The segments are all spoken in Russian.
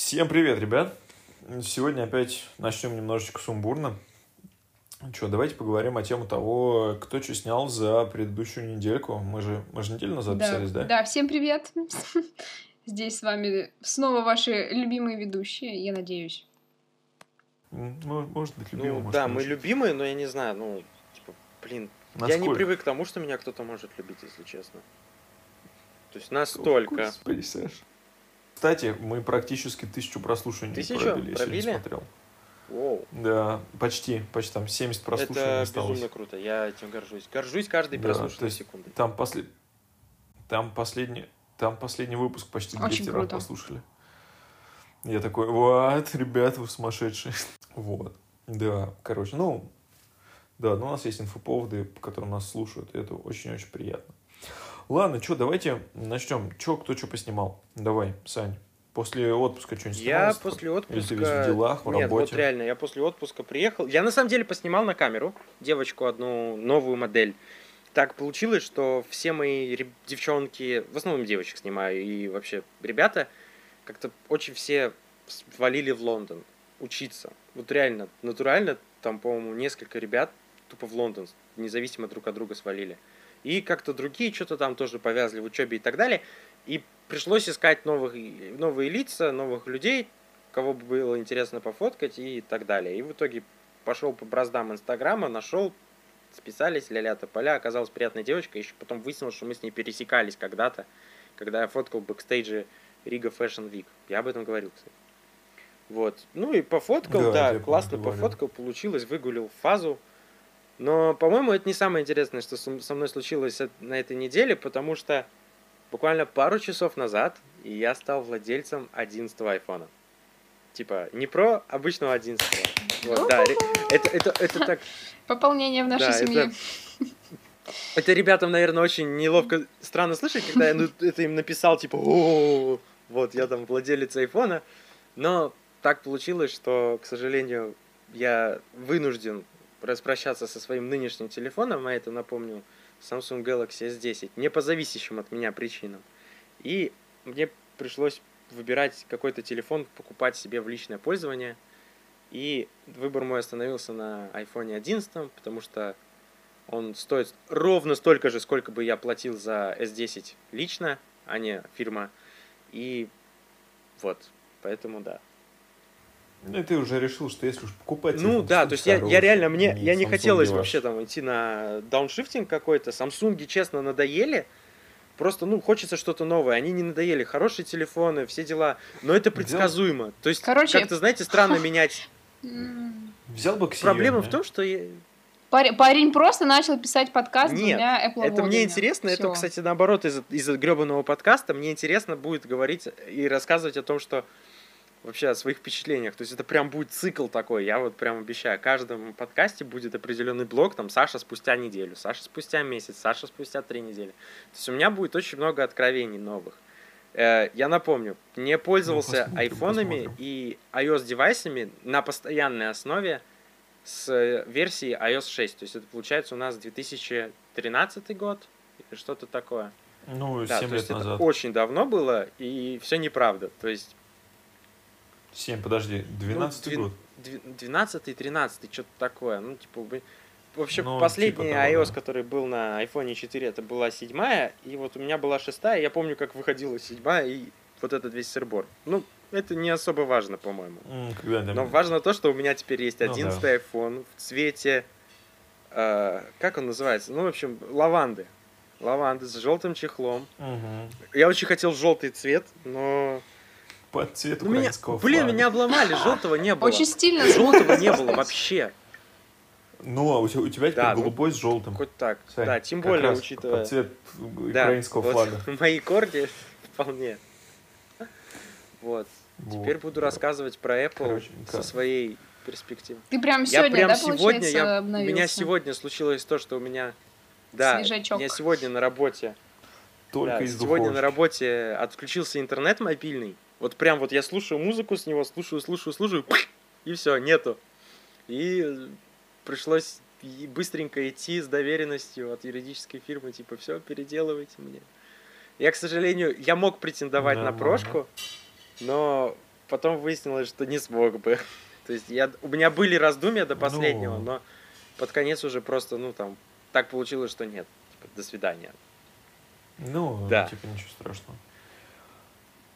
Всем привет, ребят! Сегодня опять начнем немножечко сумбурно. Что, давайте поговорим о тему того, кто что снял за предыдущую недельку. Мы же, мы же неделю назад Да, писались, да? да, всем привет. Здесь с вами снова ваши любимые ведущие, я надеюсь. Ну, может быть, любимый, Ну может, да, мы любимые, но я не знаю, ну, типа, блин, я не Насколько? привык к тому, что меня кто-то может любить, если честно. То есть настолько. Господи, Саш. Кстати, мы практически тысячу прослушиваний Тысячу? пробили, сегодня Пробили? смотрел. Воу. Да, почти, почти там 70 прослушиваний Это осталось. безумно круто, я этим горжусь. Горжусь каждой Да, прослушанной секундой. Там, после... там, последний... там последний выпуск почти Очень 200 раз круто. послушали. Я такой, вот, ребята, вы сумасшедшие. вот. Да, короче, ну, да, ну у нас есть инфоповоды, по которым нас слушают, и это очень-очень приятно. Ладно, что, давайте начнем. Че, кто что поснимал? Давай, Сань. После отпуска что-нибудь Я снимал? после Или отпуска... ты весь в делах, в Нет, работе? вот реально, я после отпуска приехал. Я на самом деле поснимал на камеру девочку одну новую модель. Так получилось, что все мои реб- девчонки, в основном девочек снимаю, и вообще ребята, как-то очень все свалили в Лондон учиться. Вот реально, натурально, там, по-моему, несколько ребят тупо в Лондон, независимо друг от друга свалили. И как-то другие что-то там тоже повязли в учебе и так далее. И пришлось искать новых, новые лица, новых людей, кого бы было интересно пофоткать и так далее. И в итоге пошел по браздам Инстаграма, нашел, списались, ля-ля-тополя, оказалась приятная девочка, еще потом выяснилось, что мы с ней пересекались когда-то, когда я фоткал бэкстейджи Riga Fashion Week. Я об этом говорил, кстати. Вот. Ну и пофоткал, Да, да, классно пофоткал, получилось, выгулил фазу. Но, по-моему, это не самое интересное, что со мной случилось на этой неделе, потому что буквально пару часов назад я стал владельцем 11 айфона. Типа, не про обычного 11 Вот, да, это, это, это так... Пополнение в нашей Да, семье. Это ребятам, наверное, очень неловко, странно слышать, когда я ну, это им написал, типа, о вот, я там владелец айфона. Но так получилось, что, к сожалению, я вынужден распрощаться со своим нынешним телефоном, а это, напомню, Samsung Galaxy S10, не по зависящим от меня причинам. И мне пришлось выбирать какой-то телефон, покупать себе в личное пользование. И выбор мой остановился на iPhone 11, потому что он стоит ровно столько же, сколько бы я платил за S10 лично, а не фирма. И вот, поэтому да. Ну, и ты уже решил, что если уж покупать... Ну да, то есть я, я реально, мне, я не Samsung хотелось вообще там идти на дауншифтинг какой-то. Самсунги, честно, надоели. Просто, ну, хочется что-то новое. Они не надоели. Хорошие телефоны, все дела. Но это предсказуемо. То есть, Короче- как-то, знаете, странно менять. Взял бы Xiaomi, Проблема в том, что я- Парень, парень просто начал писать подкаст Нет, двумя Apple Это мне интересно, это, кстати, наоборот, из-за из гребаного подкаста, мне интересно будет говорить и рассказывать о том, что вообще о своих впечатлениях. То есть это прям будет цикл такой, я вот прям обещаю. В каждом подкасте будет определенный блок, там Саша спустя неделю, Саша спустя месяц, Саша спустя три недели. То есть у меня будет очень много откровений новых. Э, Я напомню, не пользовался посмотрим, айфонами и iOS-девайсами на постоянной основе с э, версии iOS 6. То есть это получается у нас 2013 год или что-то такое. Ну, Да, 7 то есть лет это назад. очень давно было, и все неправда. То есть 7, подожди, 12 двен- год. дв- 12 13 что-то такое. Ну, типа. Вообще, Ну, последний типа того, iOS, да. который был на iPhone 4, это была седьмая, и вот у меня была шестая, я помню, как выходила седьмая, и вот этот весь сырбор. Ну, это не особо важно, по-моему. Но важно то, что у меня теперь есть Ну да. 11 iPhone в цвете, э, как он называется? Ну, в общем, лаванды. Лаванды с желтым чехлом. Мгм. Я очень хотел желтый цвет, но... Под цвет Ну, меня... украинского Блин, флага. меня обломали, желтого не было. Очень стильно Желтого не было вообще. Ну, а у тебя, у тебя теперь Да, ну, голубой с желтым. Хоть так. Сань, да, тем как более, раз учитывая... Под цвет Да, украинского вот флага. Мои корни вполне. Вот. Вот. Теперь буду рассказывать про Apple Короче, со как? своей перспективы. Ты прям Я сегодня, прям да, сегодня, получается, я, у меня сегодня случилось то, что у меня... Да, Свежачок. у меня сегодня на работе Только Да, из сегодня на духовки. работе отключился интернет мобильный. Вот прям вот я слушаю музыку с него, слушаю, слушаю, слушаю, и все, нету. И э, пришлось быстренько идти с доверенностью от юридической фирмы, типа, все, переделывайте мне. Я, к сожалению, я мог претендовать на Нормально. прошку, но потом выяснилось, что не смог бы. То есть я, у меня были раздумья до последнего, Ну. но под конец уже просто, ну там, так получилось, что нет. Типа, до свидания. Ну, Да. типа ничего страшного.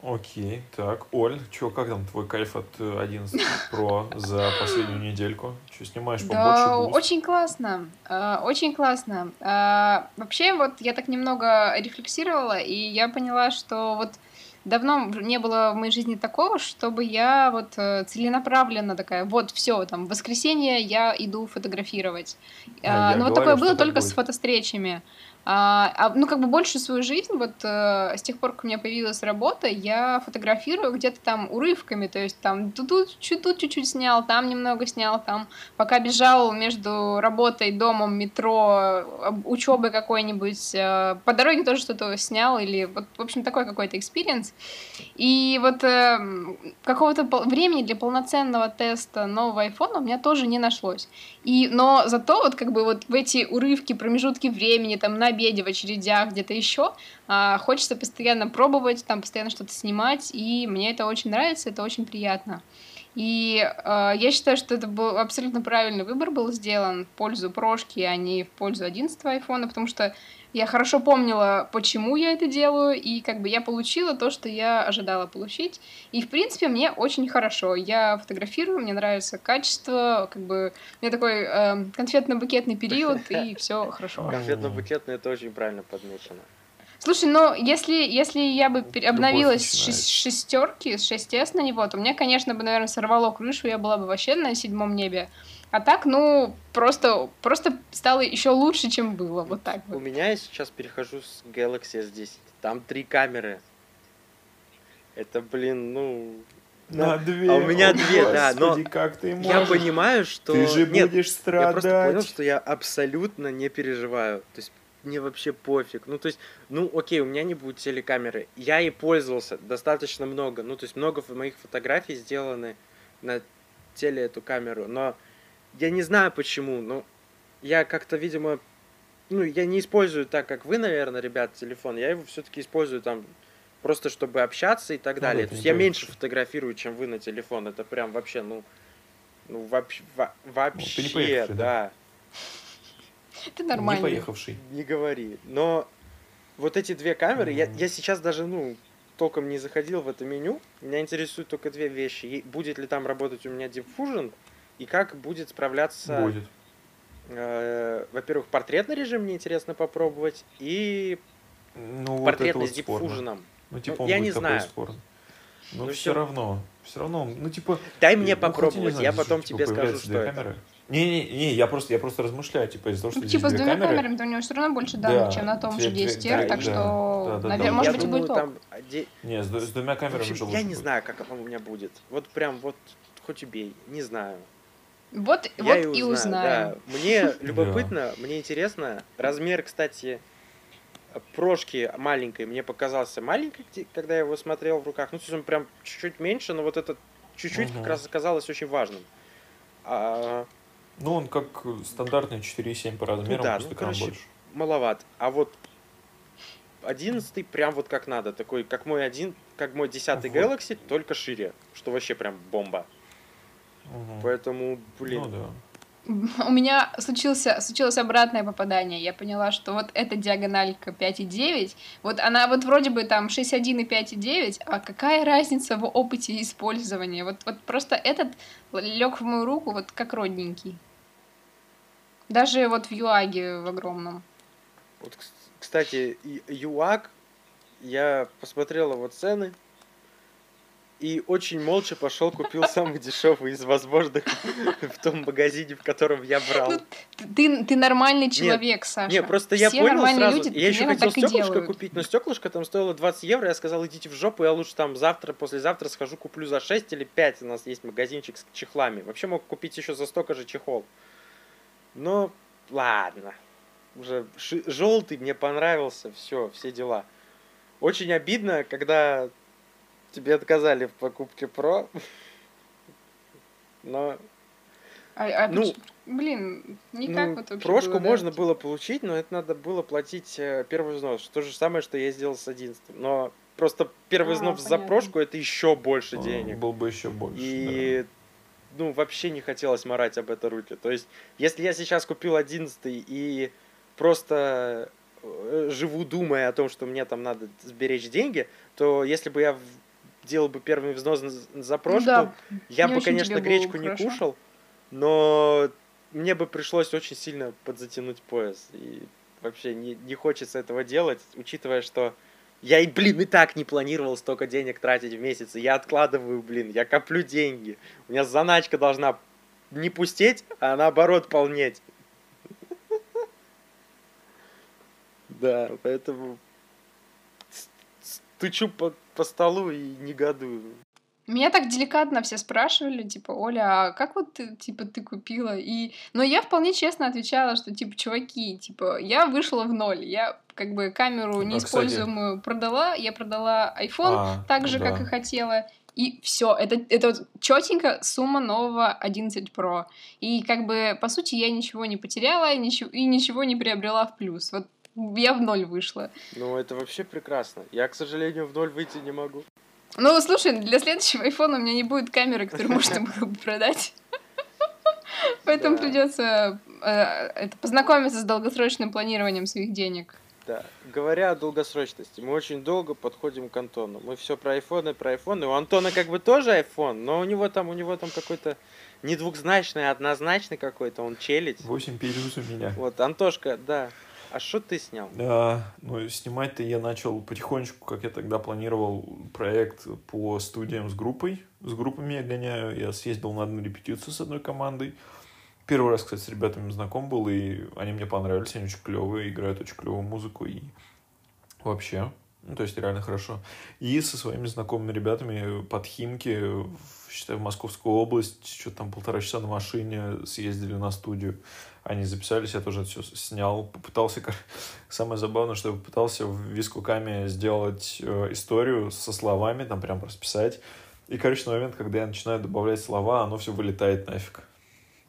Окей, так, Оль, чё, как там твой кайф от э, 11 Pro за последнюю недельку? Че, снимаешь побольше? Да, буст? очень классно, э, очень классно. Э, Вообще, вот я так немного рефлексировала, и я поняла, что вот давно не было в моей жизни такого, чтобы я вот э, целенаправленно такая, вот все, там, в воскресенье я иду фотографировать. А, А, я Ну, вот говорил, такое было только с будет. фотовстречами. А, а, ну, как бы большую свою жизнь, вот э, с тех пор, как у меня появилась работа, я фотографирую где-то там урывками, то есть там тут, тут, чуть- тут чуть-чуть снял, там немного снял, там пока бежал между работой, домом, метро, учебой какой-нибудь, э, по дороге тоже что-то снял, или вот, в общем, такой какой-то experience. И вот э, какого-то времени для полноценного теста нового айфона у меня тоже не нашлось. И, но зато вот как бы вот в эти урывки, промежутки времени, там на обеде, в очередях, где-то еще, а, хочется постоянно пробовать, там постоянно что-то снимать, и мне это очень нравится, это очень приятно. И э, я считаю, что это был абсолютно правильный выбор был сделан в пользу прошки, а не в пользу 11 айфона, потому что я хорошо помнила, почему я это делаю, и как бы я получила то, что я ожидала получить. И, в принципе, мне очень хорошо. Я фотографирую, мне нравится качество, как бы у меня такой э, конфетно-букетный период, и все хорошо. Конфетно-букетно это очень правильно подмечено. Слушай, ну если, если я бы обновилась с шестерки, с 6S на него, то мне, конечно, бы, наверное, сорвало крышу, я была бы вообще на седьмом небе. А так, ну, просто, просто стало еще лучше, чем было. Вот так У вот. меня я сейчас перехожу с Galaxy S10. Там три камеры. Это, блин, ну... На две. а у меня О, две, да, но Господи, как ты можешь? Я понимаю, что... Ты же Нет, будешь я страдать. просто понял, что я абсолютно не переживаю. То есть мне вообще пофиг. Ну, то есть, ну, окей, у меня не будет телекамеры. Я и пользовался достаточно много. Ну, то есть много моих фотографий сделаны на теле эту камеру. Но я не знаю почему. Но я как-то, видимо, ну, я не использую так, как вы, наверное, ребят, телефон. Я его все-таки использую там просто чтобы общаться и так Ну далее. да, То есть я меньше фотографирую, чем вы на телефон. Это прям вообще, ну, ну вообще, во- вообще, Ну, поехавший, да? да. Это Не нормально. поехавший. Не говори. Но вот эти две камеры, я, Мгм. я сейчас даже, ну, толком не заходил в это меню. Меня интересуют только две вещи. Е- Будет ли там работать у меня Deep Fusion, и как будет справляться, Будет. э, во-первых, портретный режим мне интересно попробовать, и Ну, вот портретный вот с спорно. Fusion. Ну, типа, Ну, он я будет не такой знаю. спорный. Но Ну, все всё. равно, все равно, ну, типа... Дай мне ну, попробовать, знаю, я здесь, потом типа, тебе скажу, что это. камеры. Не-не-не, я просто, я просто размышляю, типа, из-за того, что Ну, здесь типа с две двумя камеры, камерами, то у него все равно больше Да, данных, чем на том же две- две- 10R, да, так да, что, да, да, наверное, да. может я быть, и думаю, будет там... Не, с, с двумя камерами общем, это я не будет. знаю, как оно у меня будет. Вот прям вот, хоть убей, не знаю. Вот, Я вот и узнаю, узнаем. да. Мне любопытно, мне интересно. Размер, кстати, прошки маленькой мне показался маленький, где- когда я его смотрел в руках. Ну, то есть он прям чуть-чуть меньше, но вот этот чуть-чуть Мгм. как раз оказалось очень важным. А, Ну, он как стандартный 4,7 по размерам, да, просто ну, короче, больше. маловат. А вот одиннадцатый прям вот как надо. Такой, как мой один, как мой десятый Вот. Galaxy, только шире. Что вообще прям бомба. Мгм. Поэтому, блин, Ну да. У меня случился, случилось обратное попадание. Я поняла, что вот эта диагональка 5,9, вот она вот вроде бы там 6,1 и 5,9, а какая разница в опыте использования? Вот, вот просто этот лег в мою руку вот как родненький. Даже вот в ЮАГе в огромном. Вот, кс- кстати, ЮАК, я посмотрел его цены и очень молча пошел купил самый дешевый из возможных в том магазине, в котором я брал. Ну, Ты, ты нормальный человек, Саша. Не, просто я Все понял нормальные сразу. люди я еще хотел стеклышко купить, но стеклышко там стоило 20 евро. Я сказал, идите в жопу, я лучше там завтра, послезавтра схожу, куплю за 6 или 5. У нас есть магазинчик с чехлами. Вообще мог купить еще за столько же чехол. Но ладно. Уже желтый мне понравился, все, все дела. Очень обидно, когда тебе отказали в покупке Про. Но А, а Ну, поч- блин, никак ну, вот вообще прошку было, да? можно было получить, но это надо было платить э, первый взнос. То же самое, что я сделал с 11. Но Просто первый А, взнос за понятно. прошку это еще больше А, денег. Был бы еще больше. И ну, вообще не хотелось морать об это руки. То есть, если я сейчас купил 11 и просто э, живу, думая о том, что мне там надо сберечь деньги, то если бы я в- делал бы первый взнос за- прошку, Да, я бы, конечно, гречку не хорошо. кушал, но мне бы пришлось очень сильно подзатянуть пояс. И вообще не, не хочется этого делать, учитывая, что я, и, блин, и так не планировал столько денег тратить в месяц. и Я откладываю, блин, я коплю деньги. У меня заначка должна не пустеть, а наоборот полнеть. Да, поэтому стучу по, по столу и негодую. Меня так деликатно все спрашивали, типа, Оля, а как вот ты, типа, ты купила? И... Но я вполне честно отвечала, что, типа, чуваки, типа, я вышла в ноль. Я, как бы, камеру А, неиспользуемую продала, я продала iPhone А, так же, да. как и хотела. И все, это, это вот четенько сумма нового 11 Pro. И как бы, по сути, я ничего не потеряла и ничего, и ничего не приобрела в плюс. Вот я в ноль вышла. Ну, это вообще прекрасно. Я, к сожалению, в ноль выйти не могу. Ну, слушай, для следующего айфона у меня не будет камеры, которую можно было бы продать. Поэтому придется э, это, познакомиться с долгосрочным планированием своих денег. Да. Говоря о долгосрочности, мы очень долго подходим к Антону. Мы все про айфоны, про айфоны. У Антона как бы тоже айфон, но у него там, у него там какой-то не двухзначный, а однозначный какой-то, он челить. 8 плюс у меня. Вот, Антошка, да. А что ты снял? А, ну, снимать-то я начал потихонечку, как я тогда планировал проект по студиям с группой. С группами я гоняю. Я съездил на одну репетицию с одной командой. Первый раз, кстати, с ребятами знаком был, и они мне понравились, они очень клевые, играют очень клевую музыку, и вообще, ну, то есть реально хорошо. И со своими знакомыми ребятами под Химки, считай, в Московскую область, что-то там полтора часа на машине съездили на студию. Они записались, я тоже все снял, попытался, самое забавное, что я попытался в Вискукаме сделать э, историю со словами, там прям расписать. И, короче, на момент, когда я начинаю добавлять слова, оно все вылетает нафиг.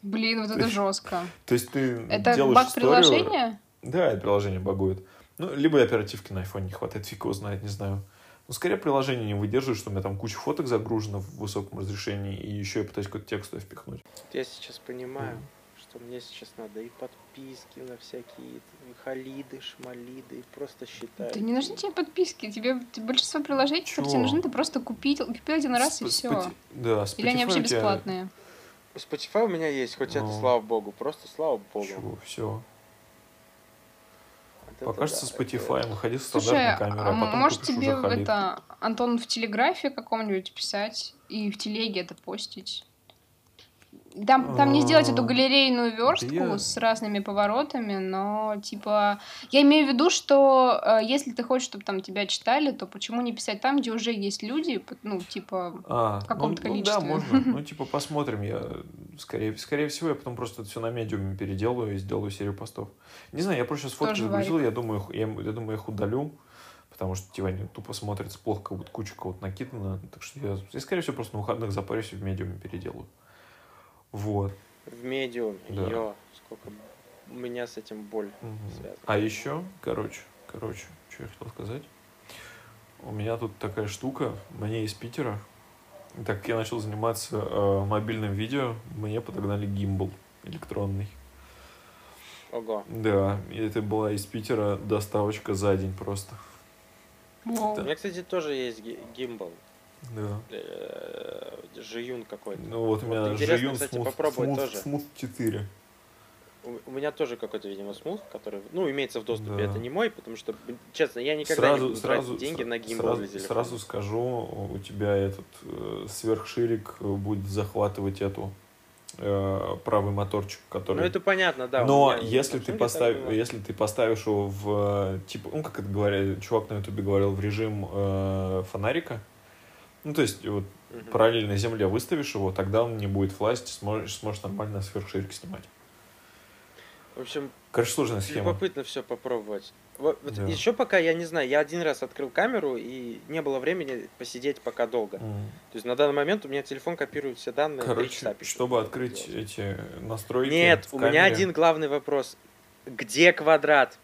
Блин, вот это жестко. То есть ты Это делаешь баг историю... приложения? Да, это приложение багует. Ну, либо оперативки на iPhone не хватает, фиг его знает, не знаю. Но скорее приложение не выдерживает, что у меня там куча фоток загружено в высоком разрешении, и еще я пытаюсь какой-то текст туда впихнуть. Я сейчас понимаю, что мне сейчас надо и подписки на всякие халиды, шмалиды, и просто считаю. Да не нужны тебе подписки. Тебе большинство приложений, которые тебе Чего? нужны, ты просто купить, купил один раз и Сп- все. Spotify- Да, Или они Spotify вообще бесплатные. Spotify у меня есть, хоть это Ну. слава богу, просто слава богу. Чего, все. Вот это Пока что да, со это Spotify, выходи Слушай, стандартной а камерой, а потом может тебе уже Халид. это, Антон, в телеграфе каком-нибудь писать и в телеге это постить? Там, там не сделать эту А, галерейную верстку с разными поворотами, но типа я имею в виду, что э, если ты хочешь, чтобы там тебя читали, то почему не писать там, где уже есть люди, ну типа А, в каком-то ну, ну да, количестве. можно. Ну, типа, посмотрим. Я, скорее, скорее всего, я потом просто это все на медиуме переделаю и сделаю серию постов. Не знаю, я просто сейчас фотки загрузил, я думаю, я, я думаю, я их удалю, потому что, типа, они тупо смотрятся плохо, как будто куча кого-то накидана. Так что я, я, скорее всего, просто на выходных запарюсь и в медиуме переделаю. Вот. В медиуме, Да. ё, сколько у меня с этим боль Мгм. связана. А еще, короче, короче, что я хотел сказать. У меня тут такая штука, мне из Питера. Так как я начал заниматься э, мобильным видео, мне подогнали гимбал электронный. Ого. Да, и это была из Питера доставочка за день просто. Воу. У меня, кстати, тоже есть ги- гимбал. Да. Э, Жиюн какой-то. Ну вот у Вот меня интересно, Жиюн кстати, Smooth, попробовать Smooth- тоже. Smooth 4. У, у меня тоже какой-то, видимо, смуз, который, ну, имеется в доступе. Да. Это не мой, потому что, честно, я никогда не Сразу, буду сразу, деньги на гимбал сразу, для сразу скажу, у тебя этот э, сверхширик будет захватывать эту э, правый моторчик, который... Ну, это понятно, да. Но если ты, было. если ты поставишь его в, э, типа, ну, как это говорят, чувак на ютубе говорил, в режим э, фонарика, ну, то есть, вот, Мгм. параллельно земле выставишь его, тогда он не будет влазить, сможешь, сможешь нормально сверхширик снимать. В общем, Короче, сложная схема. любопытно все попробовать. Вот, Да. Еще пока, я не знаю, я один раз открыл камеру, и не было времени посидеть пока долго. М. То есть на данный момент у меня телефон копирует все данные. Короче, пишет, чтобы что открыть делать. эти настройки Нет, у меня один главный вопрос. Где квадрат?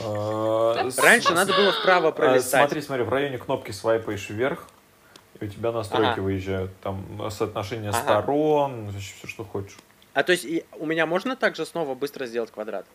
А, Раньше надо было вправо а, пролистать. Смотри, смотри, в районе кнопки свайпаешь вверх, у тебя настройки Ага. выезжают. Там соотношение Ага. сторон, все, что хочешь. А то есть и у меня можно также снова быстро сделать квадрат?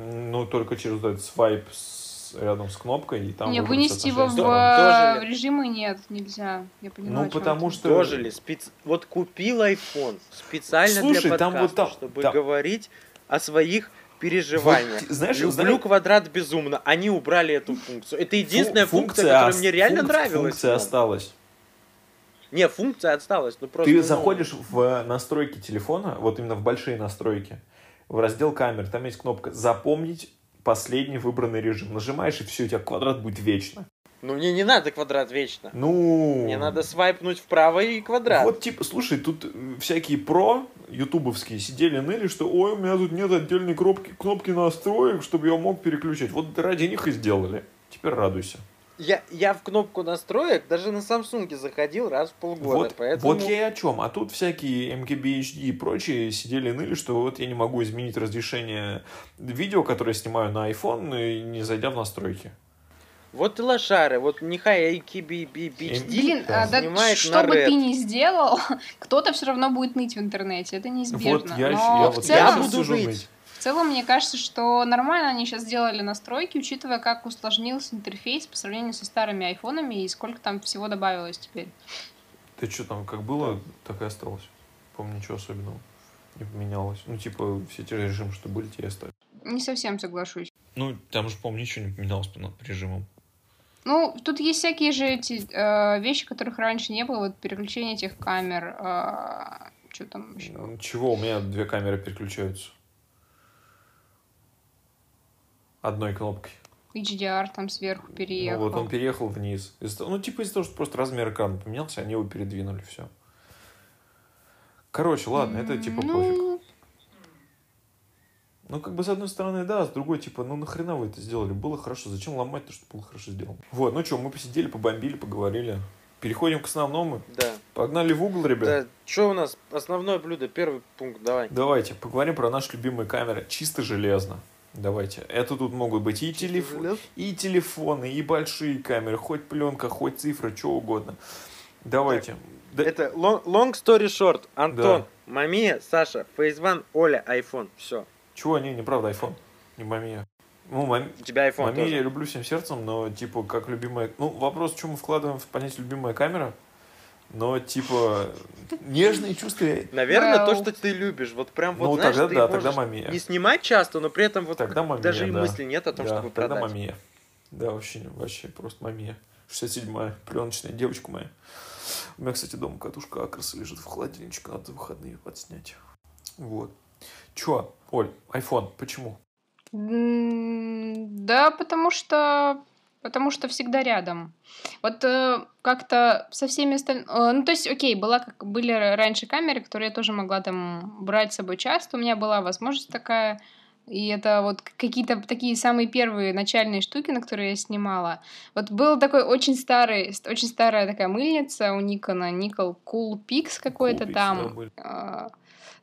Ну, только через этот свайп с- рядом с кнопкой, и там Не, вынести его в, э, в режимы нет, нельзя. Я Ну, о чём потому что- Дожили. Спец... Вот купил iPhone специально Слушай, для там подкаста, вот там- чтобы там- говорить о своих переживаниях. Вот, знаешь, Люблю знаешь- квадрат безумно. Они убрали эту функцию. Это единственная Фу- функция, которая ос- мне реально функ- нравилась. Функция осталась. Не, функция осталась. Ну просто. Ты ну, заходишь в настройки телефона, вот именно в большие настройки, в раздел камер, там есть кнопка «Запомнить последний выбранный режим». Нажимаешь, и все, у тебя квадрат будет вечно. Ну мне не надо квадрат вечно. Ну... Мне надо свайпнуть вправо и квадрат. Вот, типа, слушай, тут э, всякие про ютубовские сидели, ныли, что ой, у меня тут нет отдельной кнопки, кнопки настроек, чтобы я мог переключать. Вот ради них и сделали. Теперь радуйся. Я, я в кнопку настроек даже на Samsung заходил раз в полгода. Вот, поэтому... вот я и о чем. А тут всякие MKB HD и прочие сидели и ныли, что вот я не могу изменить разрешение видео, которое я снимаю на iPhone, не зайдя в настройки. Вот и лошары, вот нехай AKB Блин, а, да снимает что на бы ты ни сделал, кто-то все равно будет ныть в интернете, это неизбежно. Вот я, Но я, в, вот целом, я буду сижу ныть. Целом, мне кажется, что нормально они сейчас сделали настройки, учитывая, как усложнился интерфейс по сравнению со старыми айфонами и сколько там всего добавилось теперь. Ты что там, как было, так и осталось. Помню, ничего особенного не поменялось. Ну, типа, все те режимы, что были, те и остались. Не совсем соглашусь. Ну, там же, помню, ничего не поменялось по режимам. Ну, тут есть всякие же эти э, вещи, которых раньше не было, вот переключение этих камер, что там еще? Чего? У меня две камеры переключаются. Одной кнопкой. HDR там сверху переехал. Ну, вот он переехал вниз. Ну, типа из-за того, что просто размер экрана поменялся, они его передвинули, все. Короче, ладно, это типа пофиг. Ну, Ну, как бы, с одной стороны, да, с другой, типа, ну, нахрена вы это сделали? Было хорошо, зачем ломать то, что было хорошо сделано? Вот, ну что, мы посидели, побомбили, поговорили. Переходим к основному. Да. Погнали в угол, ребят. Да, что у нас? Основное блюдо, первый пункт, давай. Давайте, поговорим про наши любимые камеры. Чисто железно. Давайте. Это тут могут быть и, телеф- и телефоны, и большие камеры, хоть пленка, хоть цифра, что угодно. Давайте. Да- Это long, long story short. Антон, Мамия, Саша, One, Оля, iPhone. Все. Чего? Не, неправда, iPhone. Не Мамия. Ну, мам... У тебя iPhone Мамию я тоже. люблю всем сердцем, но, типа, как любимая... Ну, вопрос, что мы вкладываем в понятие любимая камера, но, типа, нежные чувства... Наверное, то, Вау. что ты любишь. Вот прям вот, Ну, знаешь, тогда ты да, тогда Мамия. не снимать часто, но при этом вот Тогда Мамия, даже и да. мысли нет о том, да, чтобы тогда продать. Мамия. Да, вообще, вообще просто Мамия. 67-я, пленочная девочка моя. У меня, кстати, дома катушка Акроса лежит в холодильничке, надо в выходные подснять. Вот. Чё, Оль, iPhone, почему? Да, потому что потому что всегда рядом. Вот э, как-то со всеми остальными... ну, то есть, окей, была, как, были раньше камеры, которые я тоже могла там брать с собой часто. У меня была возможность такая. И это вот какие-то такие самые первые начальные штуки, на которые я снимала. Вот был такой очень старый, ст- очень старая такая мыльница у Никона, Никол Cool Pix какой-то Cool там. А,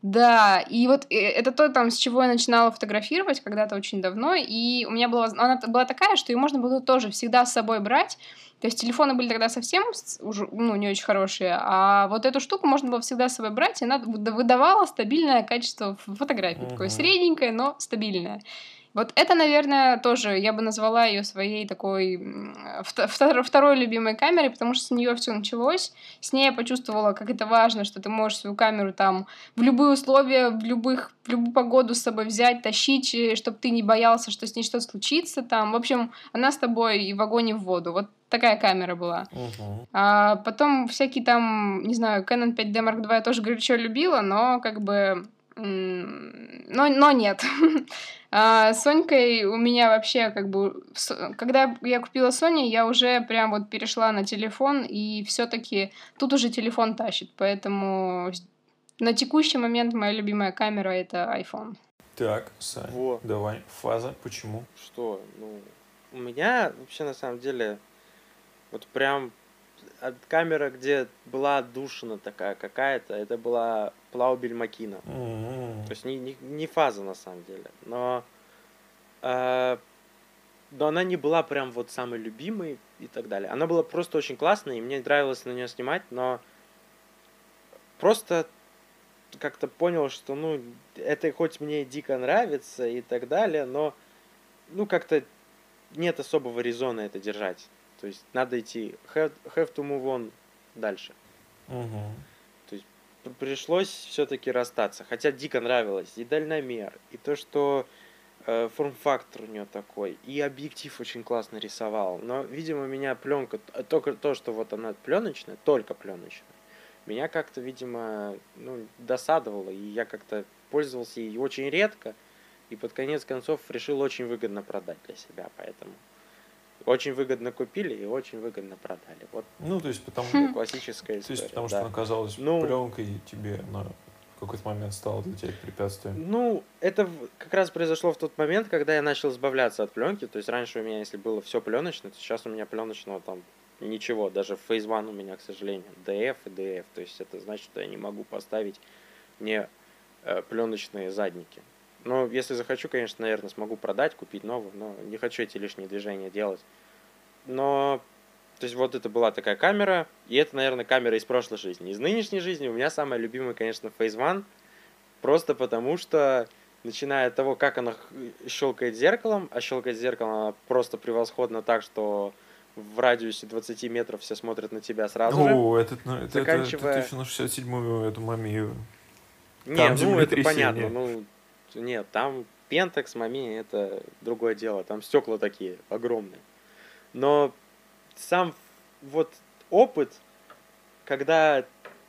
Да, и вот э, это то, там, с чего я начинала фотографировать когда-то очень давно, и у меня была, воз- она была такая, что ее можно было тоже всегда с собой брать, то есть телефоны были тогда совсем уже, ну, не очень хорошие, а вот эту штуку можно было всегда с собой брать, и она выда- выдавала стабильное качество фотографий, такое Мгм. средненькое, но стабильное. Вот это, наверное, тоже я бы назвала ее своей такой второй любимой камерой, потому что с нее все началось. С ней я почувствовала, как это важно, что ты можешь свою камеру там в любые условия, в, любых, в любую погоду с собой взять, тащить, чтобы ты не боялся, что с ней что-то случится там. В общем, она с тобой и в огонь, и в воду. Вот такая камера была. Мгм. А потом всякие там, не знаю, Canon 5D Mark II я тоже горячо любила, но как бы... Но, но нет. А с Сонькой у меня вообще как бы... Когда я купила Sony, я уже прям вот перешла на телефон, и все таки тут уже телефон тащит, поэтому на текущий момент моя любимая камера — это iPhone. Так, Сань, Во. давай, фаза, почему? Что? Ну, у меня вообще на самом деле вот прям камера, где была отдушина такая какая-то, это была Плаубель Макина. М-м. То есть не, не, не фаза на самом деле. Но А, но она не была прям вот самой любимой и так далее. Она была просто очень классная, и мне нравилось на нее снимать, но просто как-то понял, что, ну, это хоть мне дико нравится и так далее, но, ну, как-то нет особого резона это держать. То есть надо идти, have, have to move on дальше. Угу. То есть пришлось все-таки расстаться. Хотя дико нравилось и дальномер, и то, что э, форм-фактор у нее такой, и объектив очень классно рисовал. Но, видимо, меня пленка, только то, что вот она пленочная, только пленочная, меня как-то, видимо, ну, досадовало, и я как-то пользовался ей очень редко, и под конец концов решил очень выгодно продать для себя, поэтому очень выгодно купили и очень выгодно продали. Вот Ну, то есть, потому, Хм. классическая то история. есть, потому да. что она оказалась Ну- пленкой, и тебе она в какой-то момент стала для тебя препятствием. Ну, это как раз произошло в тот момент, когда я начал избавляться от пленки. То есть раньше у меня, если было все пленочное, то сейчас у меня пленочного там ничего. Даже Phase One у меня, к сожалению, DF и DF. То есть это значит, что я не могу поставить не пленочные задники. Но если захочу, конечно, наверное, смогу продать, купить новую, но не хочу эти лишние движения делать. Но, то есть вот это была такая камера, и это, наверное, камера из прошлой жизни. Из нынешней жизни у меня самая любимая, конечно, Phase One, просто потому что, начиная от того, как она щелкает зеркалом, а щелкает зеркалом она просто превосходно так, что в радиусе 20 метров все смотрят на тебя сразу же. О, это, ну, это, это, это Заканчивая- точно на 67-ю эту мамию. Не, Там ну это понятно. Ну, нет, там Пентекс, Мами, это другое дело. Там стекла такие огромные. Но сам вот опыт, когда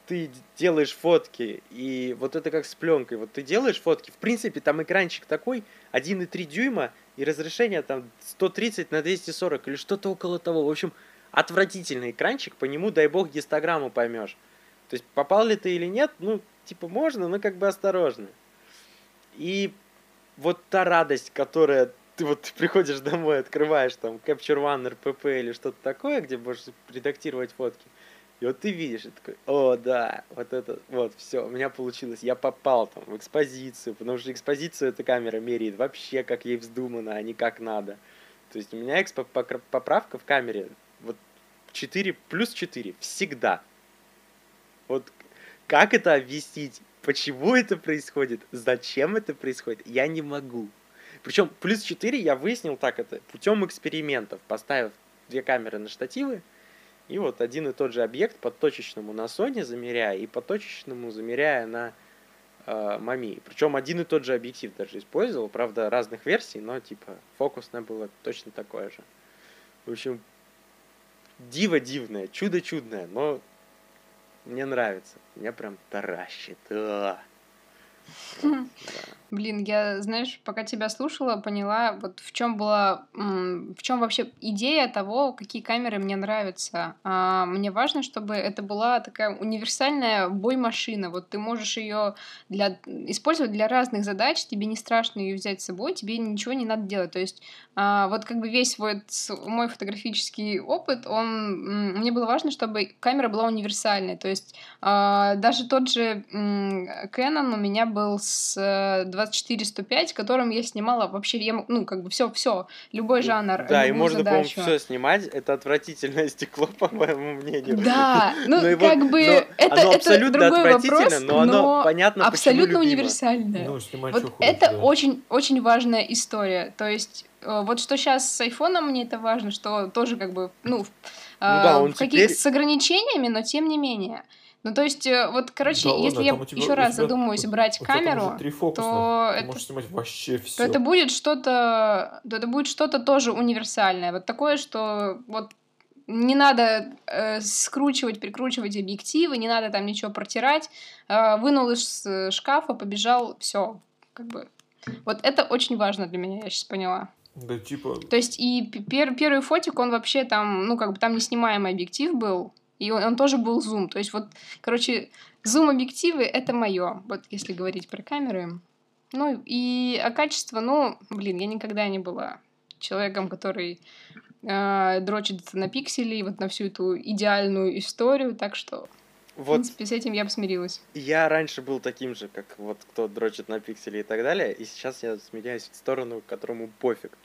ты делаешь фотки, и вот это как с пленкой, вот ты делаешь фотки, в принципе, там экранчик такой, 1,3 дюйма, и разрешение там 130 на 240 или что-то около того. В общем, отвратительный экранчик, по нему, дай бог, гистограмму поймешь. То есть попал ли ты или нет, ну, типа можно, но как бы осторожно. И вот та радость, которая ты вот приходишь домой, открываешь там Capture One, RPP или что-то такое, где можешь редактировать фотки. И вот ты видишь, и такой, о, да, вот это, вот, все, у меня получилось, я попал там в экспозицию, потому что экспозицию эта камера меряет вообще, как ей вздумано, а не как надо. То есть у меня экспо- поправка в камере, вот 4 плюс 4 всегда. Вот как это объяснить? Почему это происходит? Зачем это происходит? Я не могу. Причем плюс 4 я выяснил так это путем экспериментов, поставив две камеры на штативы, и вот один и тот же объект по точечному на Sony замеряя и по точечному замеряя на э, Мами. Причем один и тот же объектив даже использовал, правда, разных версий, но типа фокусное было точно такое же. В общем, диво дивное, чудо чудное, но мне нравится. Меня прям таращит. Да. Блин, я, знаешь, пока тебя слушала, поняла, вот в чем была, в чем вообще идея того, какие камеры мне нравятся. А, мне важно, чтобы это была такая универсальная бой-машина. Вот ты можешь ее для, использовать для разных задач, тебе не страшно ее взять с собой, тебе ничего не надо делать. То есть а, вот как бы весь вот мой фотографический опыт, он, мне было важно, чтобы камера была универсальной. То есть а, даже тот же Canon у меня был с э, 24-105, которым я снимала вообще, я, ну, как бы все, все, любой жанр, Да, и можно, по-моему, задачу. все снимать. Это отвратительное стекло, по моему мнению. Да, ну, его- как бы, это, абсолютно другой отвратительно, вопрос, но оно понятно, абсолютно универсальное. Ну, Вот это да. очень, очень важная история. То есть, э, вот что сейчас с айфоном мне это важно, что тоже как бы, ну, да, э, он в каких- теперь- с ограничениями, но тем не менее. Ну, то есть, э, вот, короче, Да ладно, если я там у тебя- еще раз тебя- задумаюсь брать у камеру, то это можешь снимать вообще то все. это будет что-то, то это будет что-то тоже универсальное. Вот такое, что вот не надо э, скручивать, прикручивать объективы, не надо там ничего протирать. Э, вынул из э, шкафа, побежал, все, как бы. Вот это очень важно для меня, я сейчас поняла. Да, типа, То есть и пер- первый фотик, он вообще там, ну как бы там неснимаемый объектив был, и он, он тоже был зум. То есть вот, короче, зум-объективы это мое, вот если говорить про камеры. Ну и а качество, ну, блин, я никогда не была человеком, который э, дрочит на пиксели, вот на всю эту идеальную историю, так что... В Вот принципе, с этим я бы смирилась. я раньше был таким же, как вот кто дрочит на пиксели и так далее, и сейчас я сменяюсь в сторону, которому пофиг.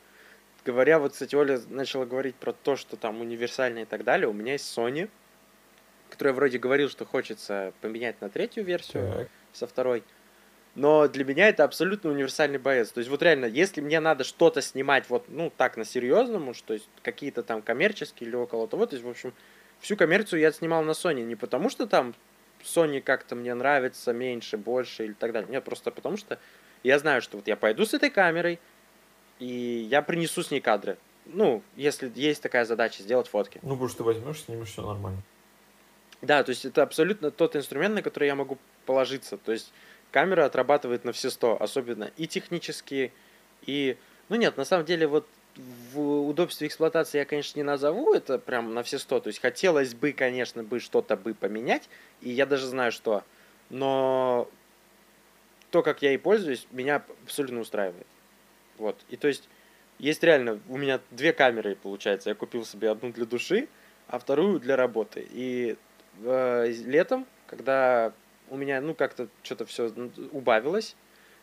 Говоря, вот, кстати, Оля начала говорить про то, что там универсально и так далее, у меня есть Sony, которая вроде говорил, что хочется поменять на третью версию Так. со второй. Но для меня это абсолютно универсальный боец. То есть вот реально, если мне надо что-то снимать вот, ну, так, на серьезному, что есть какие-то там коммерческие или около того, то есть, в общем, всю коммерцию я снимал на Sony. Не потому что там Sony как-то мне нравится меньше, больше или так далее. Нет, просто потому что я знаю, что вот я пойду с этой камерой, и я принесу с ней кадры. Ну, если есть такая задача, сделать фотки. Ну, потому что ты возьмешь, снимешь, все нормально. Да, то есть это абсолютно тот инструмент, на который я могу положиться. То есть камера отрабатывает на все сто, особенно и технически, и... Ну нет, на самом деле вот в удобстве эксплуатации я, конечно, не назову это прям на все сто. То есть хотелось бы, конечно, бы что-то бы поменять, и я даже знаю, что. Но то, как я и пользуюсь, меня абсолютно устраивает. Вот. И то есть есть реально, у меня две камеры, получается. Я купил себе одну для души, а вторую для работы. И летом, когда у меня, ну, как-то что-то все убавилось,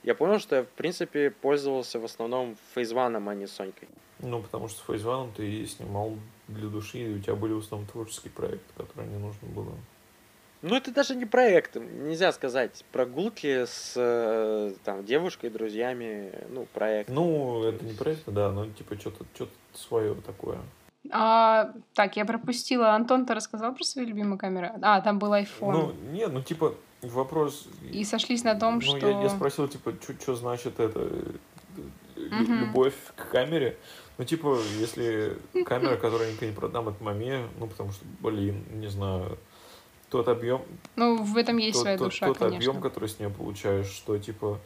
я понял, что я, в принципе, пользовался в основном One, а не Сонькой. Ну, потому что Фейзваном ты снимал для души, и у тебя были в основном творческие проекты, которые не нужно было. Ну, это даже не проект, нельзя сказать. Прогулки с э, там, девушкой, друзьями, ну, проект. Ну, это не проект, да, но типа что-то что свое такое. А, так, я пропустила. Антон, ты рассказал про свои любимые камеры? А, там был iPhone. Ну, нет, ну типа вопрос. И сошлись на том, ну, что... я, я спросил, типа, что значит это Мгм. любовь к камере. Ну, типа, если камера, которую я никогда не продам, это маме, ну, потому что, блин, не знаю, тот объем, Ну, в этом есть тот, своя тот- душа, тот конечно. объем, который с нее получаешь, что типа,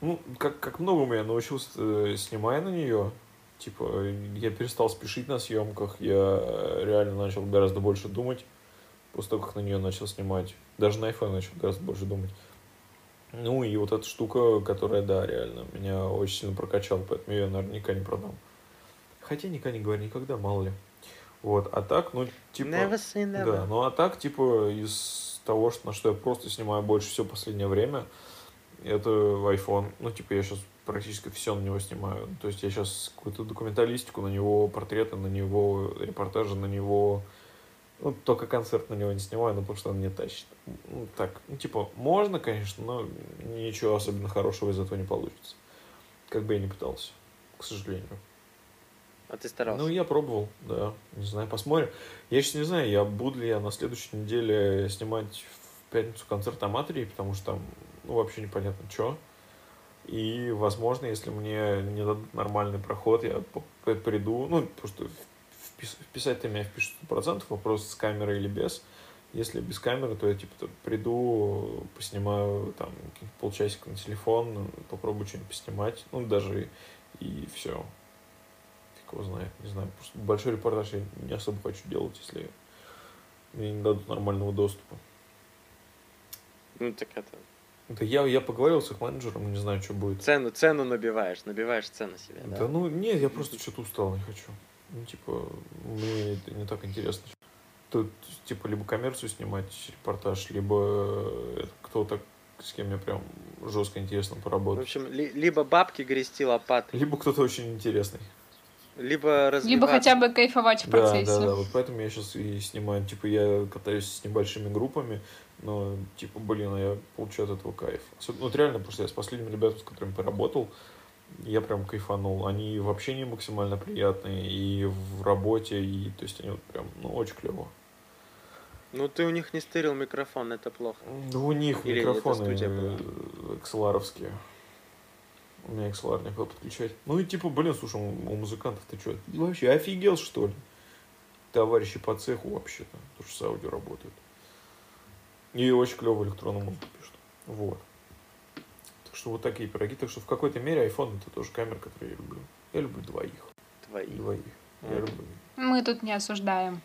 ну, как, как многому я научился, э, снимая на нее. Типа, я перестал спешить на съемках, я э, реально начал гораздо больше думать после того, как на нее начал снимать. Даже на iPhone начал гораздо больше думать. Ну и вот эта штука, которая, да, реально, меня очень сильно прокачала, поэтому я ее наверняка не продам. Хотя никогда не говори никогда, мало ли. Вот, а так, ну, типа... Never say never. Да, ну а так, типа, из того, что, на что я просто снимаю больше всего последнее время, это iPhone. Ну, типа, я сейчас практически все на него снимаю. То есть я сейчас какую-то документалистику на него, портреты на него, репортажи на него. Ну, только концерт на него не снимаю, ну, потому что он не тащит. Ну, так, ну, типа, можно, конечно, но ничего особенно хорошего из этого не получится. Как бы я ни пытался, к сожалению. А ты старался? Ну, я пробовал, да. Не знаю, посмотрим. Я сейчас не знаю, я буду ли я на следующей неделе снимать в пятницу концерт Аматории, потому что там, ну, вообще непонятно, что. И, возможно, если мне не дадут нормальный проход, я приду, ну, потому что впис- вписать-то меня впишут 100%, вопрос с камерой или без. Если без камеры, то я, типа, т- приду, поснимаю, там, полчасика на телефон, попробую что-нибудь поснимать, ну, даже и, и все. Фиг его знает, не знаю. Просто большой репортаж я не особо хочу делать, если мне не дадут нормального доступа. Ну, так это... Это я, я поговорил с их менеджером, не знаю, что будет. Цену, цену набиваешь, набиваешь цену себе, да? Да ну, нет, я просто что-то устал, не хочу. Ну, типа, мне это не так интересно. Тут, типа, либо коммерцию снимать, репортаж, либо э, кто-то, с кем мне прям жестко интересно В поработать. общем, ли- либо бабки грести лопатой, Либо кто-то очень интересный. либо развиваться. Либо хотя бы кайфовать в Да, процессе. да, да, вот поэтому я сейчас и снимаю, типа, я катаюсь с небольшими группами, но, типа, блин, а я получаю от этого кайф. Особенно, вот реально, что я с последними ребятами, с которыми поработал, я прям кайфанул. Они в общении максимально приятные, и в работе, и, то есть, они вот прям, ну, очень клево. Ну, ты у них не стырил микрофон, это плохо. Да у них Или микрофоны была? э, XLR-овские. У меня XLR некуда подключать. Ну и типа, блин, слушай, у, у музыкантов ты что, вообще офигел, что ли? Товарищи по цеху вообще-то, тоже с аудио работают. И очень клевую электронную музыку пишут. Вот. Так что вот такие пироги. Так что в какой-то мере iPhone это тоже камера, которую я люблю. Я люблю двоих. Твои. Двоих. Я люблю. Мы тут не осуждаем.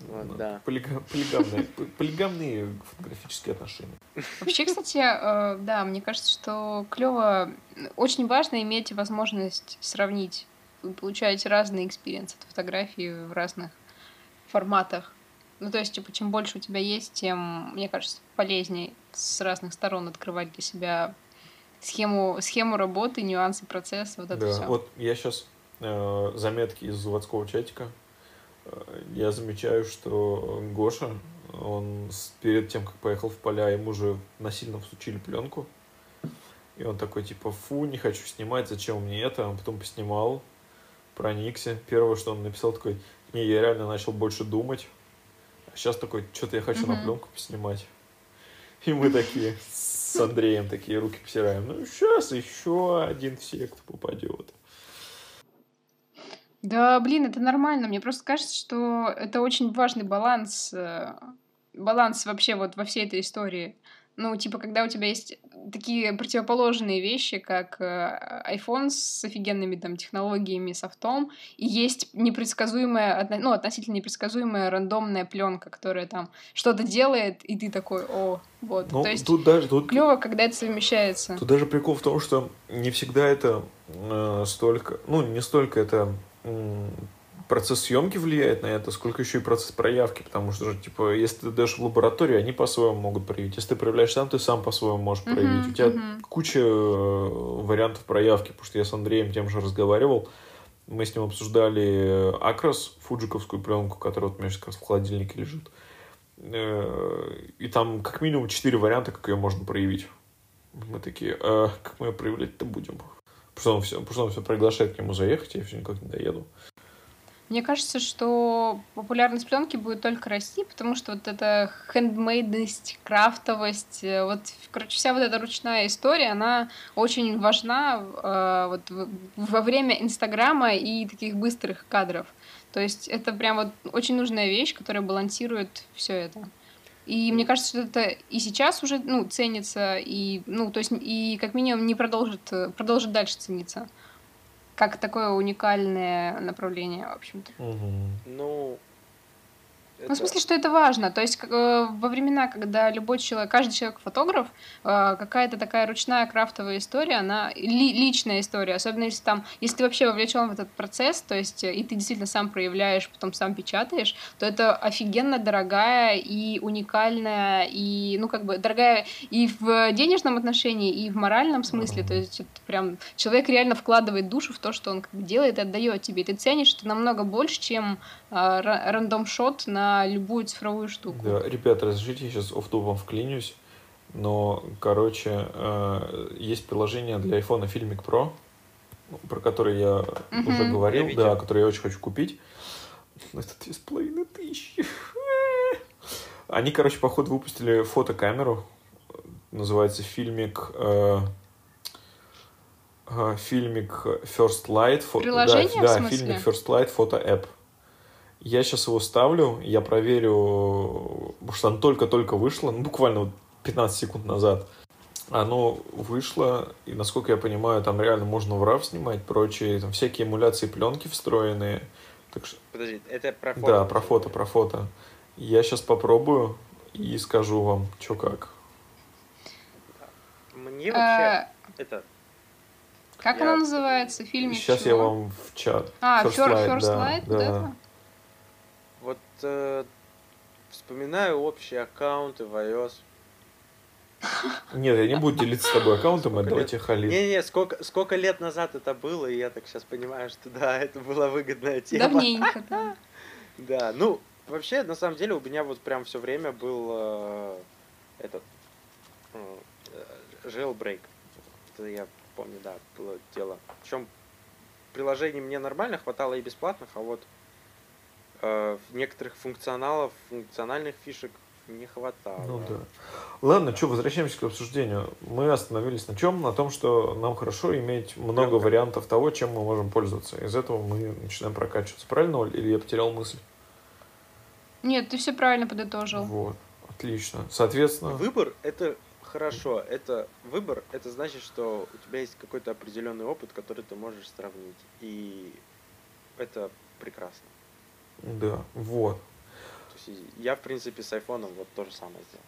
Вот, Ну, да. полига- полигамные, полигамные фотографические отношения. Вообще, кстати, э, да, мне кажется, что клево, очень важно иметь возможность сравнить. Вы получаете разные experience ы от фотографии в разных форматах. Ну, то есть, типа, чем больше у тебя есть, тем, мне кажется, полезнее с разных сторон открывать для себя схему, схему работы, нюансы процесса, вот это Да, все. вот я сейчас э, заметки из заводского чатика. Э, я замечаю, что Гоша, он с- перед тем, как поехал в поля, ему же насильно всучили пленку. И он такой, типа, фу, не хочу снимать, зачем мне это? Он потом поснимал, проникся. Первое, что он написал, такой, не, я реально начал больше думать. Сейчас такой, что-то я хочу на Мгм. пленку поснимать. И мы такие с Андреем такие руки потираем. Ну, сейчас еще один в секту попадет. Да, блин, это нормально. Мне просто кажется, что это очень важный баланс, э, баланс вообще вот во всей этой истории. Ну, типа, когда у тебя есть такие противоположные вещи, как э, iPhone с офигенными там технологиями, софтом, и есть непредсказуемая, ну, относительно непредсказуемая рандомная пленка, которая там что-то делает, и ты такой, о, вот. Ну, То есть тут даже, тут, клево, когда это совмещается. тут даже прикол в том, что не всегда это э, столько, ну, не столько это процесс съемки влияет на это, сколько еще и процесс проявки, потому что типа, если ты даешь в лабораторию, они по-своему могут проявить. Если ты проявляешь сам, ты сам по-своему можешь проявить. У тебя мгм. куча э, вариантов проявки, потому что я с Андреем тем же разговаривал, мы с ним обсуждали Акрос, фуджиковскую пленку, которая вот у меня сейчас в холодильнике лежит. Э, И там как минимум четыре варианта, как ее можно проявить. Мы такие, «А как мы ее проявлять-то будем? Потому что он все, потому что он все приглашает к нему заехать, я все никак не доеду. Мне кажется, что популярность пленки будет только расти, потому что вот эта хендмейдность, крафтовость, э, вот, короче, вся вот эта ручная история, она очень важна э, вот во время Инстаграма и таких быстрых кадров. То есть это прям вот очень нужная вещь, которая балансирует все это. И мне кажется, что это и сейчас уже ну, ценится, и, ну, то есть, и как минимум не продолжит, э, продолжит дальше цениться. Как такое уникальное направление, в общем-то. Ну, Ну, в смысле, что это важно. То есть как, э, во времена, когда любой человек, каждый человек фотограф, э, какая-то такая ручная крафтовая история, она ли- личная история, особенно если там, если ты вообще вовлечен в этот процесс, то есть э, и ты действительно сам проявляешь, потом сам печатаешь, то это офигенно дорогая и уникальная, и, ну, как бы, дорогая и в денежном отношении, и в моральном смысле. То есть это прям человек реально вкладывает душу в то, что он как бы делает и отдает тебе. И ты ценишь это намного больше, чем ра- рандом-шот на любую цифровую штуку. Да, ребята, разрешите, я сейчас офтубом вклинюсь. Но, короче, э, есть приложение для iPhone Filmic Pro, ну, про которое я Мгм. уже говорил, Я да, который я очень хочу купить. Но это две с половиной тысячи. Они, короче, походу выпустили фотокамеру. Называется фильмик... э, э, фильмик First Light. фо- Приложение, да, в да, фильмик First Light фото App. Я сейчас его ставлю, я проверю, потому что оно только-только вышло, ну, буквально вот 15 секунд назад. Оно вышло, и, насколько я понимаю, там реально можно в RAW снимать, прочие, там всякие эмуляции пленки встроенные. Так что, подожди, это про фото. да, про фото, про фото. Я сейчас попробую и скажу вам, что как. Мне вообще А, это... как Я- оно называется? Фильм Сейчас я вам в чат. А, First First, Light, First да, Light, вот да. Это? Э, вспоминаю общие аккаунты в iOS. Нет, я не буду делиться с тобой аккаунтом, Сколько отдавайте лет? Халид. Не-не, сколько, сколько лет назад это было, и я так сейчас понимаю, что да, это была выгодная тема. Давненько, да. Да, ну, вообще, на самом деле, у меня вот прям все время был э, этот э, jailbreak. Это я помню, да, было дело. Причем приложений мне нормально хватало и бесплатных, а вот э, некоторых функционалов, функциональных фишек не хватало. Ну да. Ладно, что, возвращаемся к обсуждению. Мы остановились на чем? На том, что нам хорошо иметь много Громко. вариантов того, чем мы можем пользоваться. Из этого мы начинаем прокачиваться. Правильно, Оль? Или я потерял мысль? Нет, ты все правильно подытожил. Вот. Отлично. Соответственно, Выбор это хорошо. Это выбор, это значит, что у тебя есть какой-то определенный опыт, который ты можешь сравнить. И это прекрасно. Да, вот. То есть я, в принципе, с айфоном вот то же самое сделал.